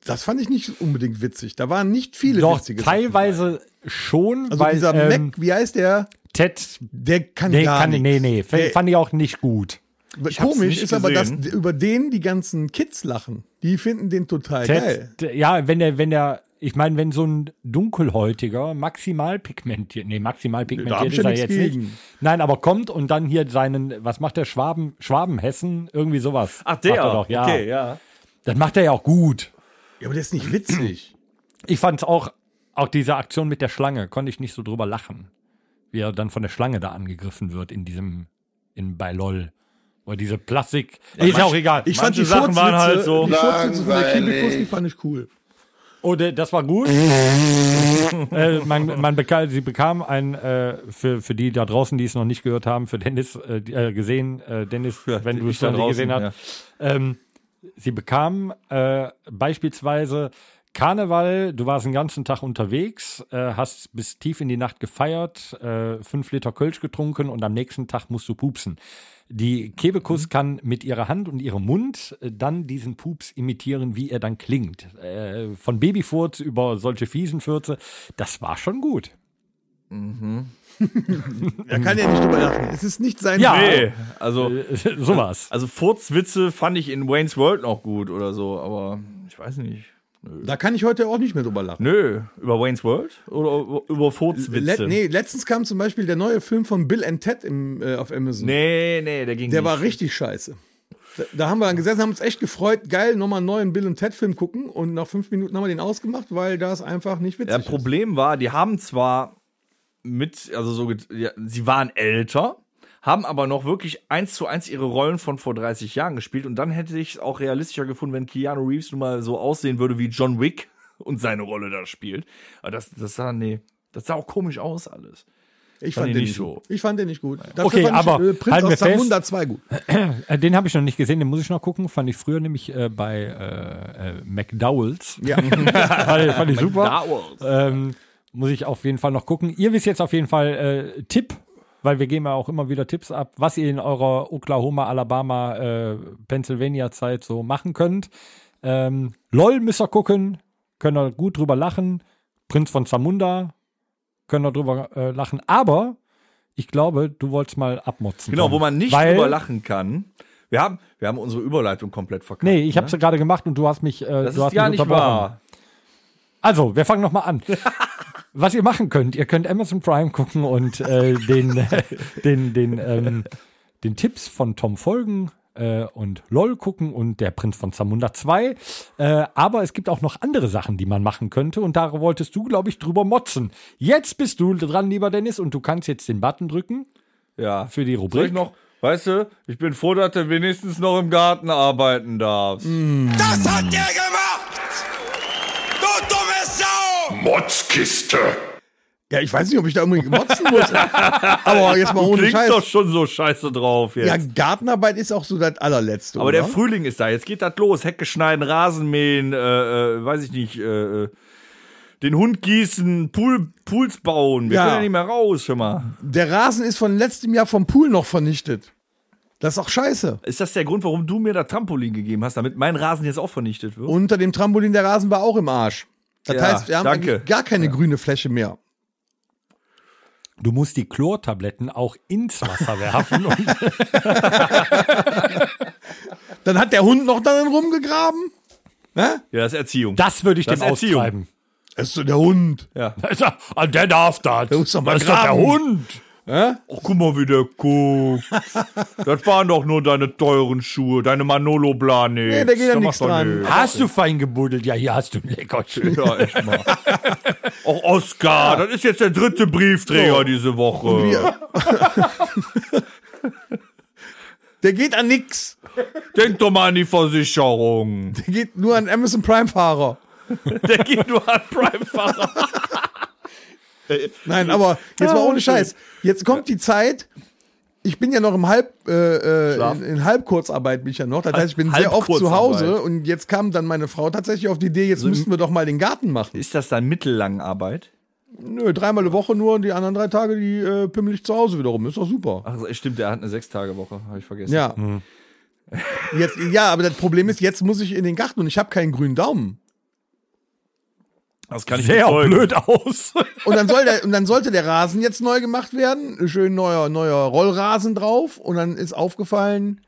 das fand ich nicht unbedingt witzig. Da waren nicht viele Doch, witzige Sachen. teilweise schon, Also weil dieser ähm, Mac, wie heißt der? Ted, Der kann nee, gar kann, nichts. nee, nee, Der- fand ich auch nicht gut. hab's Komisch nicht ist aber, dass gesehen. über den die ganzen Kids lachen. Die finden den total geil. Ted, d- ja, wenn der, wenn der ich meine, wenn so ein dunkelhäutiger, maximal pigmentiert, nee, maximal pigmentiert ich ist ja er jetzt nicht. gegen. Nein, aber kommt und dann hier seinen, was macht der Schwaben, Schwabenhessen, irgendwie sowas. Ach, Macht der. er doch, ja. Okay, ja. Das macht er ja auch gut. Ja, aber der ist nicht witzig. Ich fand's auch, auch diese Aktion mit der Schlange, konnte ich nicht so drüber lachen. Wie er dann von der Schlange da angegriffen wird in diesem, in, bei LOL. Oder diese Plastik, ist ja auch egal. Ich fand Manche die Sachen waren halt so Die Furzwitze von der. Kibikus, die fand ich cool. Oh, das war gut. äh, man, man bekam, sie bekam ein, äh, für, für die da draußen, die es noch nicht gehört haben, für Dennis äh, äh, gesehen, äh, Dennis, wenn du es noch nicht draußen, gesehen hast, ähm, sie bekam äh, beispielsweise Karneval, du warst den ganzen Tag unterwegs, äh, hast bis tief in die Nacht gefeiert, äh, fünf Liter Kölsch getrunken und am nächsten Tag musst du pupsen. Die Kebekus kann mit ihrer Hand und ihrem Mund äh, dann diesen Pups imitieren, wie er dann klingt. Äh, von Babyfurz über solche fiesen Fürze, das war schon gut. Er kann ja nicht drüber lachen. Es ist nicht sein Ja. Nee, also, Äh, sowas. also Furzwitze fand ich in Wayne's World noch gut oder so, aber ich weiß nicht. Da kann ich heute auch nicht mehr drüber lachen. Nö, über Wayne's World oder über- Furzwitze? Let, nee, letztens kam zum Beispiel der neue Film von Bill and Ted im, äh, auf Amazon. nee, nee, der ging Der nicht. war richtig scheiße. Da, da haben wir dann gesessen, haben uns echt gefreut, geil, nochmal einen neuen Bill und Ted Film gucken und nach fünf Minuten haben wir den ausgemacht, weil das einfach nicht witzig Ja, Problem war, die haben zwar mit, also so, ja, sie waren älter, haben aber noch wirklich eins zu eins ihre Rollen von vor 30 Jahren gespielt und dann hätte ich es auch realistischer gefunden, wenn Keanu Reeves nun mal so aussehen würde wie John Wick und seine Rolle da spielt. Aber das, das sah, nee, das sah auch komisch aus alles. Ich fand fand, den nicht so. gut. Ich fand den nicht gut. Dafür Okay, fand aber ich, äh, Prinz halten wir aus fest- Zamunda 2 gut. Äh, Den habe ich noch nicht gesehen, den muss ich noch gucken. Fand ich früher nämlich äh, bei äh, äh, McDowells. Ja. fand, fand ich super. McDowell's. Ähm, muss ich auf jeden Fall noch gucken. Ihr wisst jetzt auf jeden Fall äh, Tipp, weil wir geben ja auch immer wieder Tipps ab, was ihr in eurer Oklahoma, Alabama, äh, Pennsylvania Zeit so machen könnt. Ähm, LOL müsst ihr gucken, könnt ihr gut drüber lachen. Prinz von Zamunda, könnt ihr drüber äh, lachen. Aber ich glaube, du wolltest mal abmotzen. Genau, wo man nicht Weil- drüber lachen kann. Wir haben, wir haben unsere Überleitung komplett verkackt. Nee, ich habe ne? es gerade gemacht und du hast mich, äh, Das du hast ist ja mich nicht wahr. Also, wir fangen nochmal an. Was ihr machen könnt, ihr könnt Amazon Prime gucken und äh, den, äh, den, den, ähm, den Tipps von Tom folgen äh, und LOL gucken und der Prinz von Zamunda 2. Äh, aber es gibt auch noch andere Sachen, die man machen könnte und da wolltest du, glaube ich, drüber motzen. Jetzt bist du dran, lieber Dennis, und du kannst jetzt den Button drücken Ja. für die Soll Rubrik. ich noch, weißt du, ich bin froh, dass du wenigstens noch im Garten arbeiten darfst. Das hat der gemacht! Du! Motzkiste! ja, ich weiß nicht, ob ich da unbedingt motzen muss. aber jetzt mal ohne Klingst Scheiß. doch schon so scheiße drauf jetzt. Ja, Gartenarbeit ist auch so das allerletzte. Aber oder? der Frühling ist da, jetzt geht das los. Hecke schneiden, Rasen mähen, äh, äh, weiß ich nicht, äh, äh, den Hund gießen, Pool, Pools bauen. Wir Ja. können ja nicht mehr raus, hör mal. Der Rasen ist von letztem Jahr vom Pool noch vernichtet. Das ist auch scheiße. Ist das der Grund, warum du mir das Trampolin gegeben hast, damit mein Rasen jetzt auch vernichtet wird? Unter dem Trampolin der Rasen war auch im Arsch. Das Ja, heißt, wir haben danke. gar keine grüne Fläche mehr. Du musst die Chlortabletten auch ins Wasser werfen. Dann hat der Hund noch darin rumgegraben. Ne? Ja, das ist Erziehung. das würde ich Das dem Erziehung. austreiben. Das ist so der Hund. ja. Ah, Der darf das. muss doch mal das ist doch der graben. Hund. Ja? Ach, guck mal, wie der guckt. das waren doch nur deine teuren Schuhe, deine Manolo Blahnik. Nee, da geht ja nichts dran. Hast du fein gebuddelt? Ja, hier hast du ein Leckerchen. Ja, echt mal. Auch Oscar, das ist jetzt der dritte Briefträger So. diese Woche. Wir- Der geht an nix. Denk doch mal an die Versicherung. Der geht nur an Amazon Prime-Fahrer. Der geht nur an Prime-Fahrer. Nein, aber jetzt mal ohne Scheiß. Jetzt kommt die Zeit. Ich bin ja noch im Halb, äh, äh, in, in Halbkurzarbeit bin ich ja noch. Das heißt, ich bin sehr oft zu. Hause und jetzt kam dann meine Frau tatsächlich auf die Idee, jetzt müssten wir doch mal den Garten machen. Ist das dann Mittellangenarbeit? Nö, dreimal die Woche nur und die anderen drei Tage, die äh, pimmel ich zu Hause wiederum. Ist doch super. Ach, stimmt, der hat eine Sechstagewoche, habe ich vergessen. Ja. Jetzt, ja, aber das Problem ist, jetzt muss ich in den Garten und ich habe keinen grünen Daumen. Das kann ich Sehr bezeugen. blöd aus. Und dann, soll der, und dann sollte der Rasen jetzt neu gemacht werden. Ein Schön neuer, neuer Rollrasen drauf. Und dann ist aufgefallen,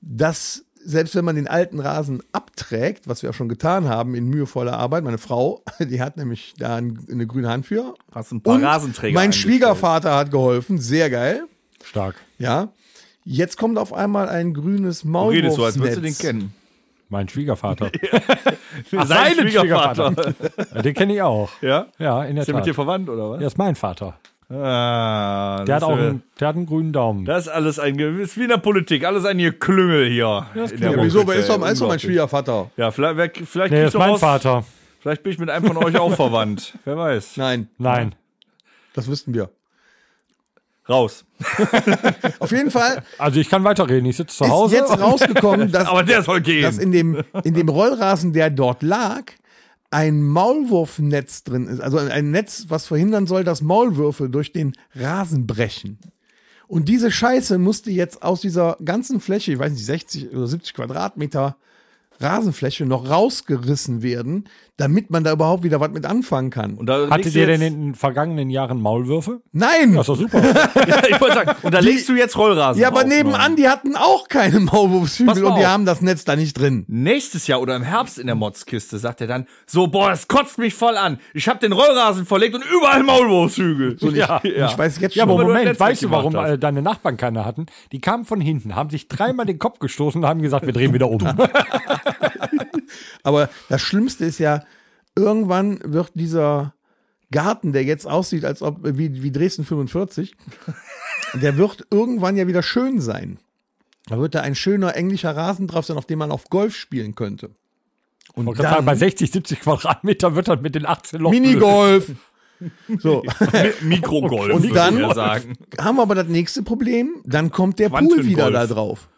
dass selbst wenn man den alten Rasen abträgt, was wir auch schon getan haben in mühevoller Arbeit, meine Frau, die hat nämlich da ein, eine grüne Hand für. Hast ein paar Und Rasenträger mein. Schwiegervater hat geholfen, sehr geil. Stark. Ja. Jetzt kommt auf einmal ein grünes Du redest so, als Maulwurfsnetz. würdest du den kennen. Mein Schwiegervater. Ach, seinen Ja, Den kenne ich auch. Ja? Ja, in der Ist der mit Tat. dir verwandt, oder was? Der ist mein Vater. Ah, Der hat auch ist- einen, der hat einen grünen Daumen. Das ist alles ein, ist wie in der Politik, alles ein Geklüngel hier. der Ja, wieso? Wer ist doch, ist doch mein. Schwiegervater. Ja, vielleicht, wer- vielleicht, Nee, ist mein raus- Vater. vielleicht bin ich mit einem von euch auch verwandt. Wer weiß. Nein, Nein. das wüssten wir. Raus. Auf jeden Fall Also ich kann weiterreden. Ich sitze zu ist Hause. jetzt rausgekommen, dass, Aber der soll gehen. dass in dem, in dem Rollrasen, der dort lag, ein Maulwurfnetz drin ist. Also ein Netz, was verhindern soll, dass Maulwürfe durch den Rasen brechen. Und diese Scheiße musste jetzt aus dieser ganzen Fläche, ich weiß nicht, 60 oder 70 Quadratmeter Rasenfläche noch rausgerissen werden, damit man da überhaupt wieder was mit anfangen kann. und da Hattet ihr denn in den vergangenen Jahren Maulwürfe? Nein! Das ist doch super. ja, ich wollte sagen, und da legst du jetzt Rollrasen Ja, aber nebenan, Mann. die hatten auch keine Maulwurfshügel und die haben das Netz da nicht drin. Nächstes Jahr oder im Herbst in der Motzkiste sagt er dann, so, boah, das kotzt mich voll an. Ich habe den Rollrasen verlegt und überall Maulwurfshügel. So, Ja. Ich weiß jetzt Ja, schon. aber Weil du Moment, weißt du, warum hast. äh, deine Nachbarn keine hatten? Die kamen von hinten, haben sich dreimal den Kopf gestoßen und haben gesagt, wir drehen wieder um. Aber das Schlimmste ist ja, irgendwann wird dieser Garten, der jetzt aussieht, als ob wie, wie Dresden 45, der wird irgendwann ja wieder schön sein. Da wird da ein schöner englischer Rasen drauf sein, auf dem man auf Golf spielen könnte. Und Und sagen, bei 60, 70 Quadratmeter wird das mit den 18 Loch. Minigolf. So, Mikrogolf, Und würde dann- ich sagen. haben wir aber das nächste Problem, dann kommt der Pool wieder da drauf.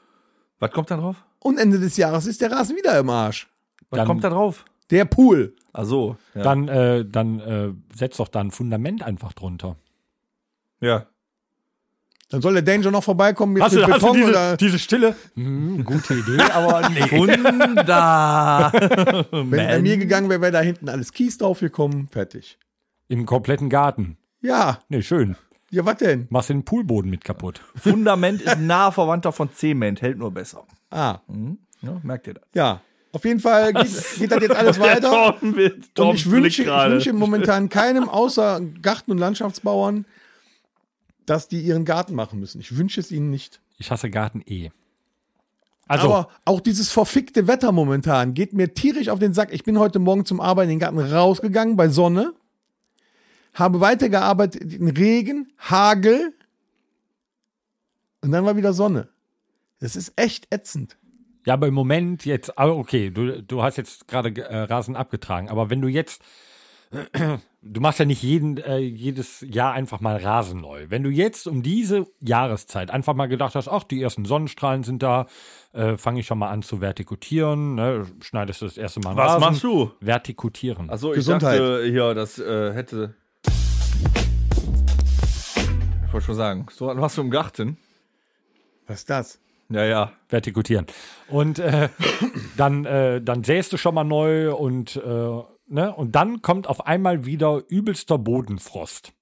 Was kommt da drauf? Und Ende des Jahres ist der Rasen wieder im Arsch. Was Dann- kommt da drauf? Der Pool. Ach so. Ja. Dann, äh, dann äh, setz doch da ein Fundament einfach drunter. ja. Dann soll der Danger noch vorbeikommen mit, Hast du, mit hast du Beton diese, oder diese Stille? Hm, gute Idee, aber nee. Wunder. wenn bei mir gegangen wäre, wäre da hinten alles Kies draufgekommen. Fertig. Im kompletten Garten. Ja, Nee, schön. Ja, was denn? Machst den Poolboden mit kaputt. Fundament ist ein naher Verwandter von Zement, hält nur besser. Ah, Ja, merkt ihr das? ja. Auf jeden Fall geht, geht das jetzt alles weiter. Torben will, Und Torben ich wünsche, ich wünsche momentan keinem außer Garten- und Landschaftsbauern, dass die ihren Garten machen müssen. Ich wünsche es ihnen nicht. Ich hasse Garten eh. Also, Aber auch dieses verfickte Wetter momentan geht mir tierisch auf den Sack. Ich bin heute Morgen zum Arbeiten in den Garten rausgegangen bei Sonne, habe weitergearbeitet in Regen, Hagel und dann war wieder Sonne. Das ist echt ätzend. ja, aber im Moment jetzt, ah, okay, du, du hast jetzt gerade äh, Rasen abgetragen, aber wenn du jetzt, du machst ja nicht jeden, äh, jedes Jahr einfach mal Rasen neu. Wenn du jetzt um diese Jahreszeit einfach mal gedacht hast, ach, die ersten Sonnenstrahlen sind da, äh, fange ich schon mal an zu vertikutieren, ne, schneidest du das erste Mal Was Rasen. machst du? Vertikutieren. Achso, ich Gesundheit. dachte hier, das äh, hätte. Ich wollte schon sagen, so was machst du im Garten? Was ist das? Ja, ja. vertikutieren. Und äh, dann, äh, dann säst du schon mal neu und, äh, ne? und dann kommt auf einmal wieder übelster Bodenfrost.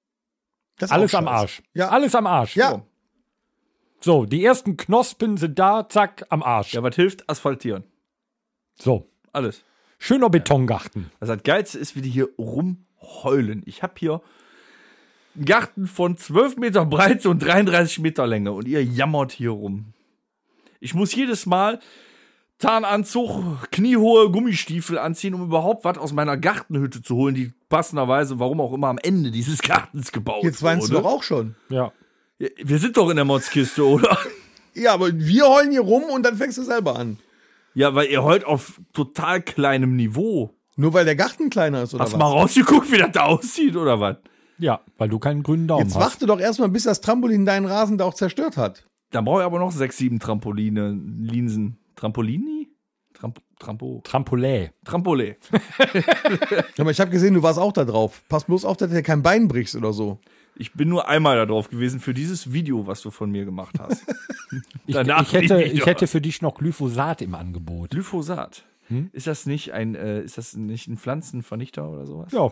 das Alles am. Arsch. Ja. Alles am Arsch. Ja. So, die ersten Knospen sind da, zack, am Arsch. Ja, was hilft? Asphaltieren. So, Alles. schöner Betongarten. Das das Geilste ist, wie die hier rumheulen. Ich habe hier Garten von 12 Meter Breite und 33 Meter Länge und ihr jammert hier rum. Ich muss jedes Mal Tarnanzug, kniehohe Gummistiefel anziehen, um überhaupt was aus meiner Gartenhütte zu holen, die passenderweise, warum auch immer, am Ende dieses Gartens gebaut Jetzt weinst du wurde. doch auch schon. Ja. Ja, Wir sind doch in der Motzkiste, oder? Ja, aber wir heulen hier rum und dann fängst du selber an. Ja, weil ihr heult auf total kleinem Niveau. Nur weil der Garten kleiner ist oder Hast was? mal rausgeguckt, wie das da aussieht, oder was? Ja, weil du keinen grünen Daumen Jetzt hast. warte doch erstmal, bis das Trampolin deinen Rasen da auch zerstört hat. Dann brauche ich aber noch sechs, sieben Trampoline, Linsen. Trampolini? Tramp Trampo. Trampolin. Trampole. Aber ich habe gesehen, du warst auch da drauf. Pass bloß auf, dass du dir kein Bein brichst oder so. Ich bin nur einmal da drauf gewesen für dieses Video, was du von mir gemacht hast. Ich, Danach ich, hätte, ich hätte für dich noch Glyphosat im Angebot. Glyphosat. Ist das nicht ein, äh, ist das nicht ein Pflanzenvernichter oder sowas? Ja.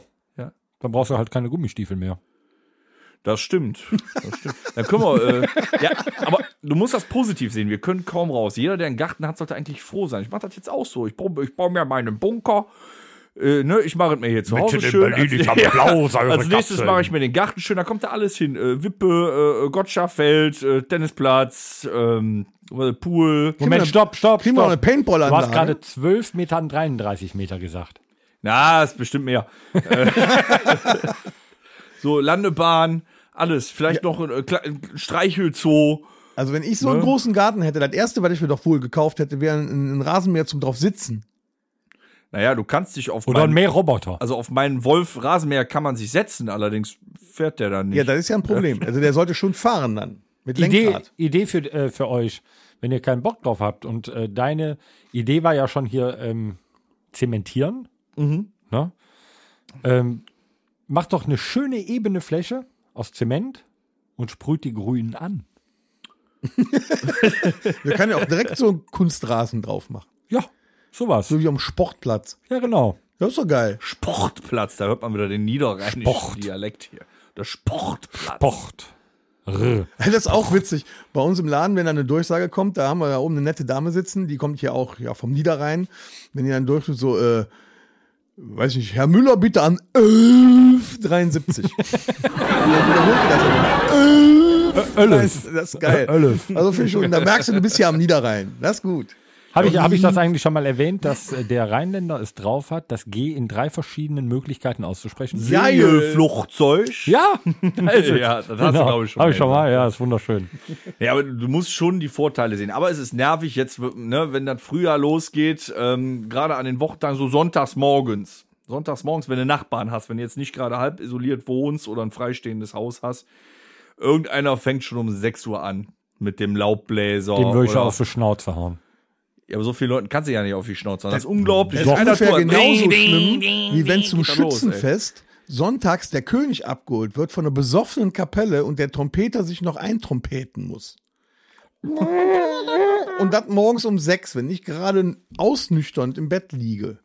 Ja. Dann brauchst du halt keine Gummistiefel mehr. Das stimmt. Das stimmt. Dann können wir, äh, ja, aber du musst das positiv sehen. Wir können kaum raus. Jeder, der einen Garten hat, sollte eigentlich froh sein. Ich mache das jetzt auch so. Ich baue, ich baue mir meinen Bunker. Äh, ne, ich mache es mir hier zu Hause dem schön. Berliner Als, Blausäure als nächstes mache ich mir den Garten schön. Da kommt da alles hin. Äh, Wippe, äh, Gottschafeld, äh, Tennisplatz, ähm, äh, Pool. Moment, stopp, stopp, Kriegen wir noch eine stopp. Du hast gerade 12 Meter und 33 Meter gesagt. Na, ist bestimmt mehr. So, Landebahn, alles. Vielleicht noch ein, äh, ein Streichelzoo. Also wenn ich so einen Ne? großen Garten hätte, das erste, was ich mir doch wohl gekauft hätte, wäre ein, ein Rasenmäher zum drauf sitzen. Naja, du kannst dich auf Oder meinen, mehr Roboter. also auf meinen Wolf Rasenmäher kann man sich setzen, allerdings fährt der dann nicht. Ja, das ist ja ein Problem. Also der sollte schon fahren dann. Mit Idee, Lenkrad. Idee für, äh, für euch, wenn ihr keinen Bock drauf habt. Und äh, deine Idee war ja schon hier ähm, zementieren. Ne? Ähm, macht doch eine schöne ebene Fläche aus Zement und sprüht die Grünen an. Wir können ja auch direkt so einen Kunstrasen drauf machen. Ja, sowas. So wie am Sportplatz. Ja, genau. Das ist doch geil. Sportplatz, da hört man wieder den niederrheinischen Sport. Dialekt hier. Der Sportplatz. Sport. R. Das ist auch witzig. Bei uns im Laden, wenn da eine Durchsage kommt, da haben wir da oben eine nette Dame sitzen, die kommt hier auch ja, vom Niederrhein. Wenn die dann durch so, äh, weiß nicht, Herr Müller bitte an 1173. das, das ist geil. Also finde ich schon, da merkst du, du bist ja am Niederrhein. Das ist gut. Habe ich, hab ich das eigentlich schon mal erwähnt, dass äh, der Rheinländer es drauf hat, das G in drei verschiedenen Möglichkeiten auszusprechen? Segelflugzeug. Ja, also, Ja, das hast du, glaub ich, schon Habe ich schon mal, ja, ist wunderschön. Ja, aber du musst schon die Vorteile sehen. Aber es ist nervig jetzt, ne, wenn das Frühjahr losgeht, ähm, gerade an den Wochentagen, so sonntags morgens. Sonntags morgens, wenn du Nachbarn hast, wenn du jetzt nicht gerade halb isoliert wohnst oder ein freistehendes Haus hast, irgendeiner fängt schon um 6 Uhr an mit dem Laubbläser. Dem würde ich auf die Schnauze hauen. Ja, aber so viele Leute kannst du ja nicht auf die Schnauze. Das ist unglaublich. Das ist ungefähr tut- genauso Ding, schlimm, ding, wie wenn ding, zum da los. Schützenfest sonntags der König abgeholt wird von einer besoffenen Kapelle und der Trompeter sich noch eintrompeten muss. Und das morgens um sechs, wenn ich gerade ausnüchternd im Bett liege.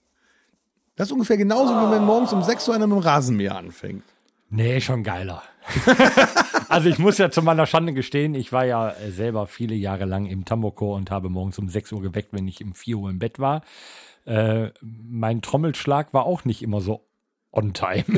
Das ist ungefähr genauso, wie wenn morgens um sechs Uhr einer mit dem Rasenmäher anfängt. Nee, schon geiler. also ich muss ja zu meiner Schande gestehen, ich war ja selber viele Jahre lang im Tambourchor und habe morgens um 6 Uhr geweckt, wenn ich um 4 Uhr im Bett war. Äh, mein Trommelschlag war auch nicht immer so on time.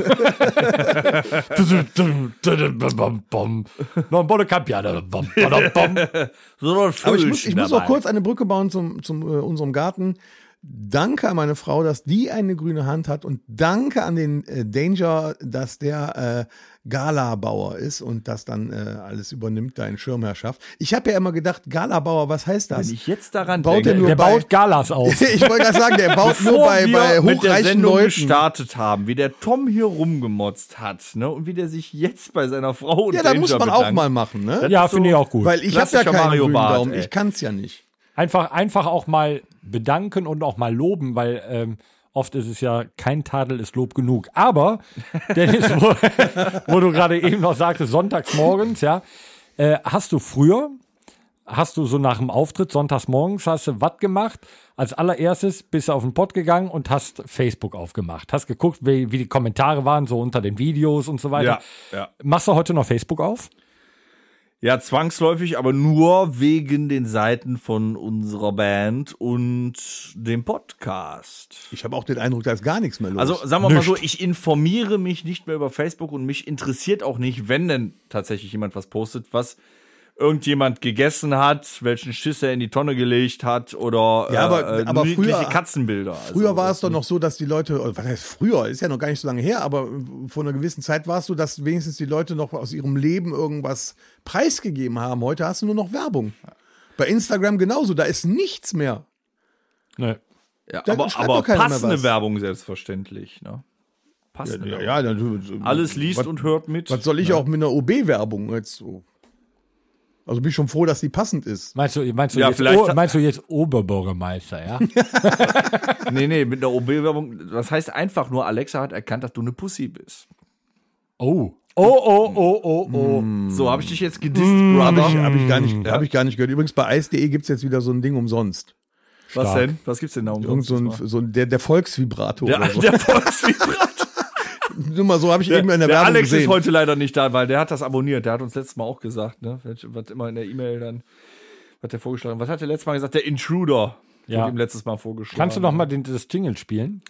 Aber ich muss, ich muss auch kurz eine Brücke bauen zum, zum äh, unserem Garten. Danke an meine Frau, dass die eine grüne Hand hat und danke an den äh, Danger, dass der äh, Galabauer ist und das dann äh, alles übernimmt, da in Schirmherrschaft. Ich habe ja immer gedacht, Galabauer, was heißt das? Wenn ich jetzt daran Baut denke, er nur Der bei- baut Galas auf. ich wollte gerade sagen, der baut nur Bevor bei, wir bei mit der hochreichen Sendung Leuten. gestartet haben, wie der Tom hier rumgemotzt hat, ne, und wie der sich jetzt bei seiner Frau und Ja, da muss man auch bedankt. mal machen, ne? Ja, ist finde ich so- auch gut. Weil ich habe ja keinen Mario grünen Barth, Daumen, ey. ich kann's ja nicht. Einfach, einfach auch mal bedanken und auch mal loben, weil ähm, oft ist es ja, kein Tadel ist Lob genug. Aber, Dennis, wo, wo du gerade eben noch sagtest, sonntags morgens, ja, äh, hast du früher, hast du so nach dem Auftritt sonntags morgens, hast du was gemacht? Als allererstes bist du auf den Pott gegangen und hast Facebook aufgemacht. Hast geguckt, wie, wie die Kommentare waren, so unter den Videos und so weiter. Ja, ja. Machst du heute noch Facebook auf? Ja, zwangsläufig, aber nur wegen den Seiten von unserer Band und dem Podcast. Ich habe auch den Eindruck, da ist gar nichts mehr los. Also sagen wir mal so, ich informiere mich nicht mehr über Facebook und mich interessiert auch nicht, wenn denn tatsächlich jemand was postet, was irgendjemand gegessen hat, welchen Schiss er in die Tonne gelegt hat oder Ja, aber- äh, aber niedliche früher- Katzenbilder. Früher Also, war es doch noch so, dass die Leute, oder was heißt früher, ist ja noch gar nicht so lange her, aber vor einer gewissen Zeit war es so, dass wenigstens die Leute noch aus ihrem Leben irgendwas preisgegeben haben. Heute hast du nur noch Werbung. Bei Instagram genauso, da ist nichts mehr. Ne. ja, da aber, aber passende. Werbung selbstverständlich. Ne? Passende Werbung. Ja, dann, Alles liest was, und hört mit. Was soll ich auch mit einer OB-Werbung jetzt so? Also bin ich schon froh, dass die passend ist. Meinst du, meinst du, Ja, jetzt, vielleicht O- meinst du jetzt Oberbürgermeister, ja? Nee, nee, mit einer OB-Werbung. Das heißt einfach nur, Alexa hat erkannt, dass du eine Pussy bist. Oh. Oh, oh, oh, oh, oh. So, habe ich dich jetzt gedisst, Habe Brother? ich, hab ich, gar nicht, hab ich gar nicht gehört. Übrigens bei Eis.de gibt es jetzt wieder so ein Ding umsonst. Was Stark. denn? Was gibt's denn da Irgend umsonst? so ein, so ein, der, der Volksvibrator der, oder so. der Volksvibrator. Nur mal so habe ich eben in der, der Werbung Alex gesehen. ist heute leider nicht da, weil der hat das abonniert. Der hat uns letztes Mal auch gesagt, ne? Was immer in der E-Mail dann, was der vorgeschlagen hat. Was hat der letztes Mal gesagt? Der Intruder. Ja. Wurde ihm letztes Mal vorgeschlagen. Kannst du noch mal den, das Jingle spielen?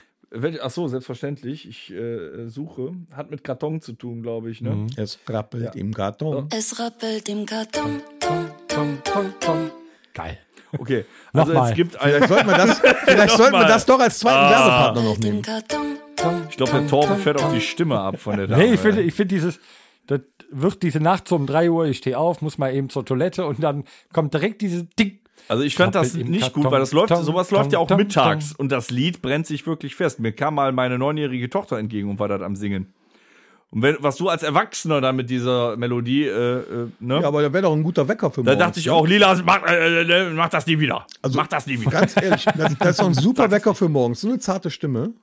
Ach so, selbstverständlich. Ich äh, suche. Hat mit Karton zu tun, glaube ich, ne? es rappelt im Karton. Es rappelt im Karton, tom, tom, tom, tom. Geil. Okay. Also Nochmal. es gibt Vielleicht sollten wir das, vielleicht sollten wir das doch als zweiten Werbepartner noch Rappelt im nehmen. Ich glaube, der Torben fährt auf die Stimme ab von der Dame. Nee, ich finde, ich finde dieses, das wird diese Nacht so um 3 Uhr, ich stehe auf, muss mal eben zur Toilette und dann kommt direkt diese Ding. Also ich fand das nicht Karton, gut, weil das läuft, Tom, sowas Tom, läuft ja auch Tom, mittags und das Lied brennt sich wirklich fest. Mir kam mal meine neunjährige Tochter entgegen und war das am Singen. Und wenn, was du als Erwachsener dann mit dieser Melodie, äh, äh, ne? Ja, aber da wäre doch ein guter Wecker für da morgens, dachte ich ne? auch, Lila, mach, äh, äh, mach das nie wieder. Also, mach das nie wieder. Ganz ehrlich, das, das ist doch ein super Wecker für morgens. So eine zarte Stimme.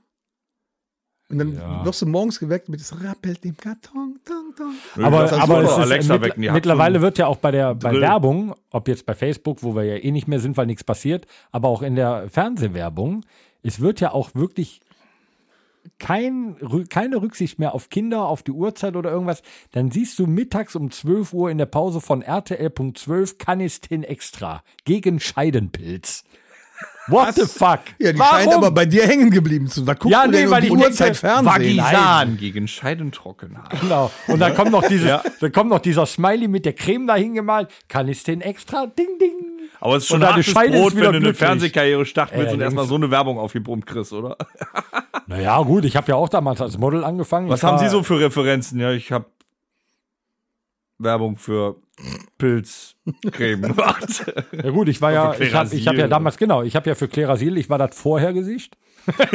Und dann Ja. wirst du morgens geweckt mit es rappelt im Karton. Tom, tom. Aber, das ist aber es ist, Alexa mit, wecken, mittlerweile wird ja auch bei der bei Drill. Werbung, ob jetzt bei Facebook, wo wir ja eh nicht mehr sind, weil nichts passiert, aber auch in der Fernsehwerbung, es wird ja auch wirklich kein, keine Rücksicht mehr auf Kinder, auf die Uhrzeit oder irgendwas. Dann siehst du mittags um 12 Uhr in der Pause von RTL.12 Canistin Extra gegen Scheidenpilz. What the fuck? Ja, die Warum? scheint aber bei dir hängen geblieben zu sein. Was guckst Ja, nee, weil die ich Uhrzeit Fernsehen? Vagisan gegen Scheidentrockenheit. Genau. Und dann kommt noch dieses, dann kommt noch dieser Smiley mit der Creme da hingemalt. Canistin Extra, ding, ding. Aber es ist schon Und hartes Brot, wieder wenn du eine. Fernsehkarriere starten willst und Allerdings. erstmal so eine Werbung aufgebrummt kriegst, oder? Naja, gut, ich habe ja auch damals als Model angefangen. Was Ich haben war- Sie so für Referenzen? Ja, ich habe Werbung für Pilzcreme gemacht. Ja gut, ich war ja, ich habe ich hab ja damals, genau, ich habe ja für Klerasil, ich war das Vorhergesicht.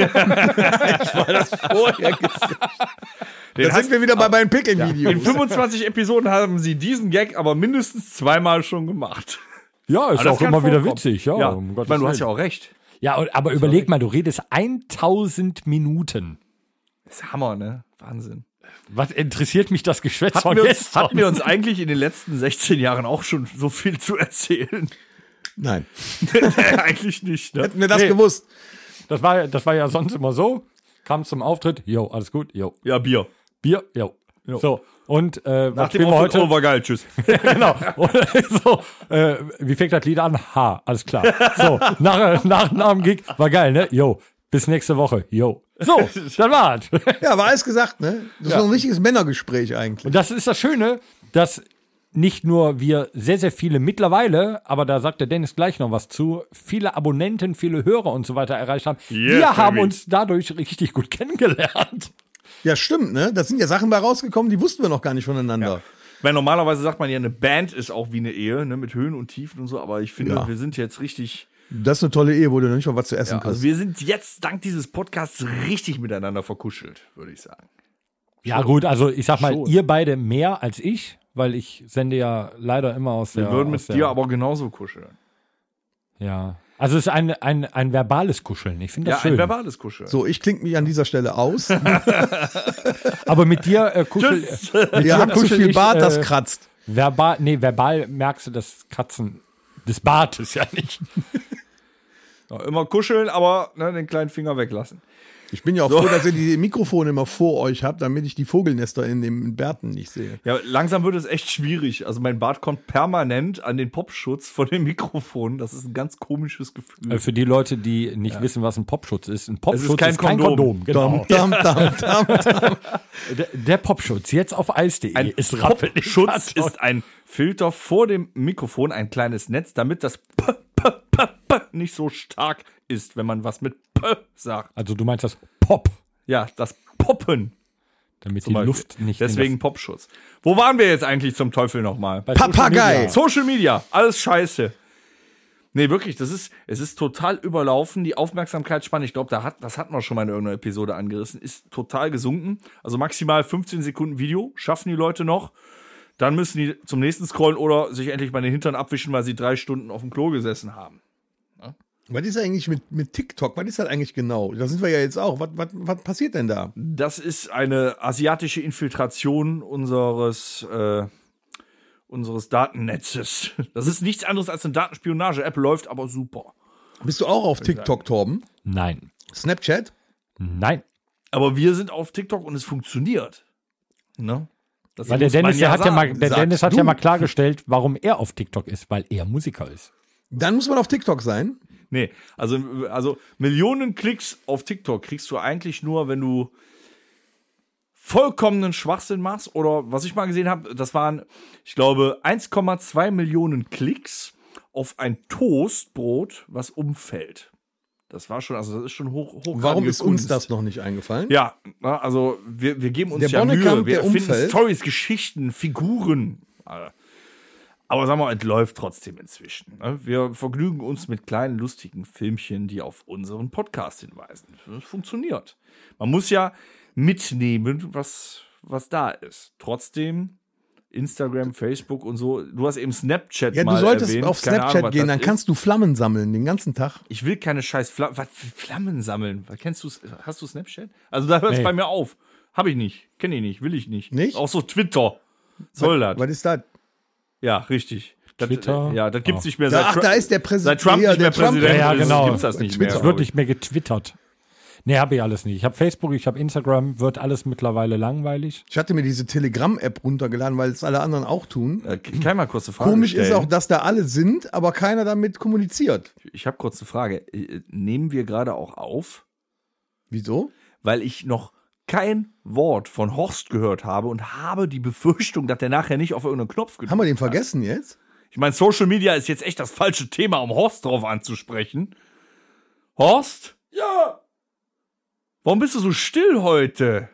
Den Da sind wir wieder bei meinen Pickeln-Videos. in 25 Episoden haben sie diesen Gag aber mindestens zweimal schon gemacht. Ja, ist Aber das auch immer wieder witzig, ja. Ja, um ich meine, du hast ja auch recht. Ja, aber überleg mal, du redest 1000 Minuten. Das ist Hammer, ne? Wahnsinn. Was interessiert mich das Geschwätz Hatten von wir, uns, hatten wir uns eigentlich in den letzten 16 Jahren auch schon so viel zu erzählen? Nein. nee, eigentlich nicht, ne? Hätten wir das Nee. gewusst. Das war, das war ja sonst immer so. Kam zum Auftritt, jo, alles gut, jo. Ja, Bier. Bier, jo. So, und äh, was Nach dem wir heute? oh, war geil, tschüss. genau. Und so, äh, wie fängt das Lied an? H, alles klar. So, nach, nach, nach dem Gig, war geil, ne? Jo, bis nächste Woche, jo. So, dann war's. Ja, war alles gesagt, ne? Das ist doch ein richtiges Männergespräch eigentlich. Und das ist das Schöne, dass nicht nur wir sehr, sehr viele mittlerweile, aber da sagt der Dennis gleich noch was zu, viele Abonnenten, viele Hörer und so weiter erreicht haben. Yes, wir haben baby. uns dadurch richtig gut kennengelernt. Ja, stimmt, ne? Da sind ja Sachen bei rausgekommen, die wussten wir noch gar nicht voneinander. Weil normalerweise sagt man ja, eine Band ist auch wie eine Ehe, ne, mit Höhen und Tiefen und so, aber ich finde, Ja. wir sind jetzt richtig, Das ist eine tolle Ehe, wo du noch nicht mal was zu essen ja, kriegst. also wir sind jetzt dank dieses Podcasts richtig miteinander verkuschelt, würde ich sagen. Ja, gut, also ich sag mal, Schon. ihr beide mehr als ich, weil ich sende ja leider immer aus Wir der. würden aus mit dir aber genauso kuscheln. Ja. Also es ist ein, ein, ein verbales Kuscheln. Ich finde Ja, das schön. ein verbales Kuscheln. So, ich klinge mich an dieser Stelle aus. Aber mit dir äh, kuschel, Tschüss. mit Ihr dir habt zu kuschel viel Bart, das äh, kratzt. Verbal, nee, verbal merkst du das Kratzen des Bartes ja nicht. Ja, immer kuscheln, aber ne, den kleinen Finger weglassen. Ich bin ja auch froh, dass ihr die Mikrofone immer vor euch habt, damit ich die Vogelnester in den Bärten nicht sehe. Ja, langsam wird es echt schwierig. Also mein Bart kommt permanent an den Popschutz von dem Mikrofon. Das ist ein ganz komisches Gefühl. Äh, Für die Leute, die nicht wissen, was ein Popschutz ist. Ein Popschutz ist kein Kondom. Genau. Dam, dam, dam. Der, der Popschutz, jetzt auf eis.de, Ein ist rappelig. Popschutz ist ein Filter vor dem Mikrofon, ein kleines Netz, damit das P, P, P, P nicht so stark ist, wenn man was mit P sagt. Also du meinst das Pop, Ja, das Poppen. damit zum die Beispiel. Luft nicht Deswegen Popschutz. Wo waren wir jetzt eigentlich zum Teufel nochmal? bei Social Papagei. Media. Social Media, alles scheiße. Nee, wirklich, das ist, es ist total überlaufen. Die Aufmerksamkeitsspanne, ich glaube, da hat, das hatten wir schon mal in irgendeiner Episode angerissen, ist total gesunken. Also maximal 15 Sekunden Video schaffen die Leute noch. Dann müssen die zum nächsten scrollen oder sich endlich mal den Hintern abwischen, weil sie drei Stunden auf dem Klo gesessen haben. Was ist eigentlich mit, mit TikTok? Was ist das eigentlich genau? Da sind wir ja jetzt auch. Was, was, was passiert denn da? Das ist eine asiatische Infiltration unseres, äh, unseres Datennetzes. Das ist nichts anderes als eine Datenspionage. Apple läuft aber super. Bist du auch auf TikTok, Torben? Nein, Snapchat? nein. Aber wir sind auf TikTok und es funktioniert. Ne? Das Weil der Dennis, der hat ja mal, der Dennis hat du. ja mal klargestellt, warum er auf TikTok ist, weil er Musiker ist. Dann muss man auf TikTok sein. Nee, also, also Millionen Klicks auf TikTok kriegst du eigentlich nur, wenn du vollkommenen Schwachsinn machst. Oder was ich mal gesehen habe, das waren, ich glaube, 1,2 Millionen Klicks auf ein Toastbrot, was umfällt. Das war schon, also das ist schon hoch, hoch Warum ist uns das noch nicht eingefallen? Ja, also wir, wir geben uns Der ja Bonnekamp, Mühe. Wir der erfinden umfällt. Stories, Geschichten, Figuren. Aber sagen wir, mal, es läuft trotzdem inzwischen. ne? Wir vergnügen uns mit kleinen, lustigen Filmchen, die auf unseren Podcast hinweisen. Das funktioniert. Man muss ja mitnehmen, was, was da ist. Trotzdem Instagram, Facebook und so. Du hast eben Snapchat Ja, mal du solltest erwähnt. auf Keine Snapchat Ahnung, gehen, dann ist. kannst du Flammen sammeln den ganzen Tag. Ich will keine scheiß Flammen. Was Flammen sammeln? Was kennst du? Hast du Snapchat? Also da hört es Nee. bei mir auf. Habe ich nicht. Kenne ich nicht. Will ich nicht. Nicht? Auch so Twitter. Soll das? Was ist das? Ja, richtig. Das, Twitter? Ja, das gibt's Oh. nicht mehr. Da, ach, Trump- da ist der Präsident. Seit Trump nicht mehr der Trump- Präsident Ja, ja, genau. gibt's das nicht mehr. Es wird ich. nicht mehr getwittert. Nee, habe ich alles nicht. Ich habe Facebook, ich habe Instagram, wird alles mittlerweile langweilig. Ich hatte mir diese Telegram-App runtergeladen, weil es alle anderen auch tun. Äh, kann ich mal kurz eine Frage Komisch stellen? ist auch, dass da alle sind, aber keiner damit kommuniziert. Ich habe kurz eine Frage. Äh, Nehmen wir gerade auch auf? Wieso? Weil ich noch kein Wort von Horst gehört habe und habe die Befürchtung, dass der nachher nicht auf irgendeinen Knopf gedrückt Haben wir den vergessen jetzt? Ich meine, Social Media ist jetzt echt das falsche Thema, um Horst drauf anzusprechen. Horst? Ja. Warum bist du so still heute?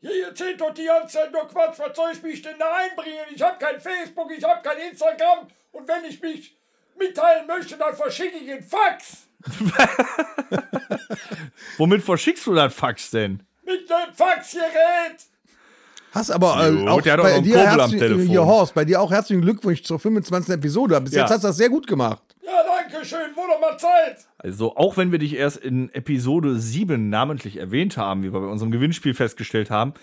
Ja, ihr erzählt doch die ganze Zeit nur Quatsch. Was soll ich mich denn da einbringen? Ich habe kein Facebook, ich habe kein Instagram. Und wenn ich mich mitteilen möchte, dann verschicke ich einen Fax. Womit verschickst du das Fax denn? Mit einem Faxgerät. Hast aber äh, Jo, auch der hat auch bei dir herzlichen, hier Horst, bei dir auch herzlichen Glückwunsch zur 25. Episode. Bis Ja. jetzt hast du das sehr gut gemacht. Ja, danke schön. Wurde mal Zeit. Also, auch wenn wir dich erst in Episode 7 namentlich erwähnt haben, wie wir bei unserem Gewinnspiel festgestellt haben,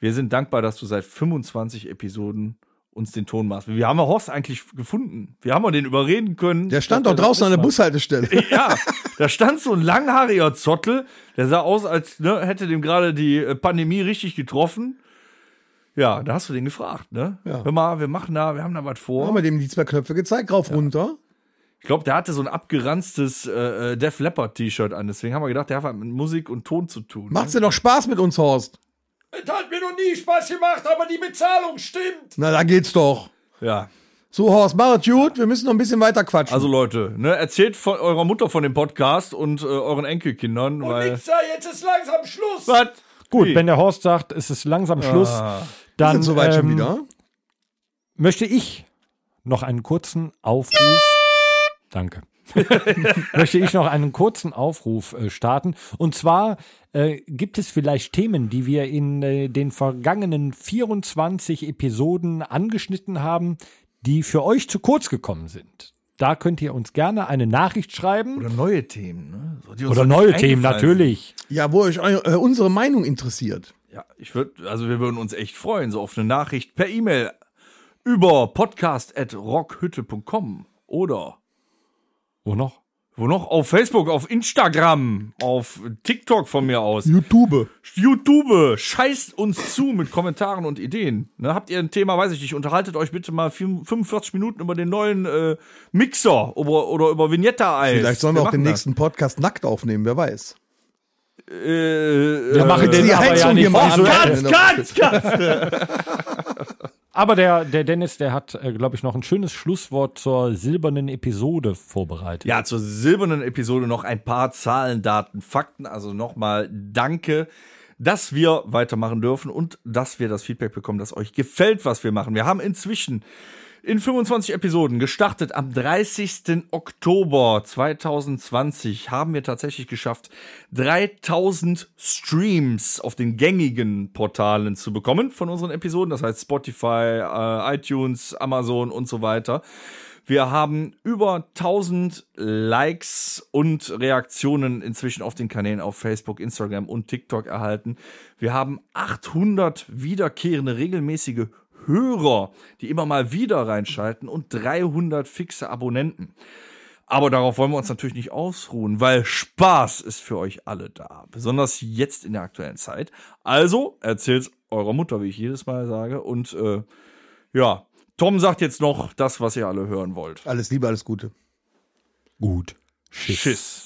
wir sind dankbar, dass du seit 25 Episoden uns den Ton machst. Wir haben ja Horst eigentlich gefunden. Wir haben ja den überreden können. Der stand doch draußen an der. Bushaltestelle. Ja, da stand so ein langhaariger Zottel, der sah aus, als ne, hätte dem gerade die äh, Pandemie richtig getroffen. Ja, da hast du den gefragt, ne? Ja. Hör mal, wir machen da, wir haben da was vor. Haben wir dem die zwei Knöpfe gezeigt, rauf, runter. Ich glaube, der hatte so ein abgeranztes äh, äh, Def Leppard T-Shirt an, deswegen haben wir gedacht, der hat was mit Musik und Ton zu tun. Macht's dir doch Spaß mit uns, Horst? Es hat mir noch nie Spaß gemacht, aber die Bezahlung stimmt. Na, da geht's doch. Ja. So, Horst, mach es gut. Wir müssen noch ein bisschen weiter quatschen. Also Leute, ne, erzählt von eurer Mutter von dem Podcast und äh, euren Enkelkindern, Und weil nix da, jetzt ist langsam Schluss. was? Gut, Wie? wenn der Horst sagt, es ist langsam Schluss, Wir dann sind soweit schon ähm, wieder. möchte ich noch einen kurzen Aufruf. Danke. möchte ich noch einen kurzen Aufruf äh, starten. Und zwar äh, gibt es vielleicht Themen, die wir in äh, den vergangenen 24 Episoden angeschnitten haben, die für euch zu kurz gekommen sind. Da könnt ihr uns gerne eine Nachricht schreiben. Oder neue Themen, ne? So, Oder neue Themen, natürlich. Ja, wo euch eu- äh, unsere Meinung interessiert. Ja, ich würde, also wir würden uns echt freuen, so auf eine Nachricht per E-Mail über podcast.rockhütte.com oder Wo noch? wo noch? Auf Facebook, auf Instagram, auf TikTok von mir aus. YouTube. YouTube, scheißt uns zu mit Kommentaren und Ideen. Ne, habt ihr ein Thema, weiß ich nicht, unterhaltet euch bitte mal 45 Minuten über den neuen äh, Mixer oder, oder über Vignetta-Eis. Vielleicht sollen wir, auch den das. nächsten Podcast nackt aufnehmen, wer weiß. Äh, Wir äh, machen den die Heizung ja nicht hier mal. Ganz, ganz, ganz. Aber der, der Dennis, der hat, äh, glaube ich, noch ein schönes Schlusswort zur silbernen Episode vorbereitet. Ja, zur silbernen Episode noch ein paar Zahlen, Daten, Fakten. Also nochmal danke, dass wir weitermachen dürfen und dass wir das Feedback bekommen, dass euch gefällt, was wir machen. Wir haben inzwischen in 25 Episoden gestartet. Am 30. Oktober 2020 haben wir tatsächlich geschafft, 3000 Streams auf den gängigen Portalen zu bekommen von unseren Episoden. Das heißt Spotify, äh, iTunes, Amazon und so weiter. Wir haben über 1000 Likes und Reaktionen inzwischen auf den Kanälen auf Facebook, Instagram und TikTok erhalten. Wir haben 800 wiederkehrende regelmäßige Hörer, die immer mal wieder reinschalten und 300 fixe Abonnenten. Aber darauf wollen wir uns natürlich nicht ausruhen, weil Spaß ist für euch alle da. Besonders jetzt in der aktuellen Zeit. Also erzählt's eurer Mutter, wie ich jedes Mal sage. Und äh, ja, Tom sagt jetzt noch das, was ihr alle hören wollt. Alles Liebe, alles Gute. Gut. Schiss.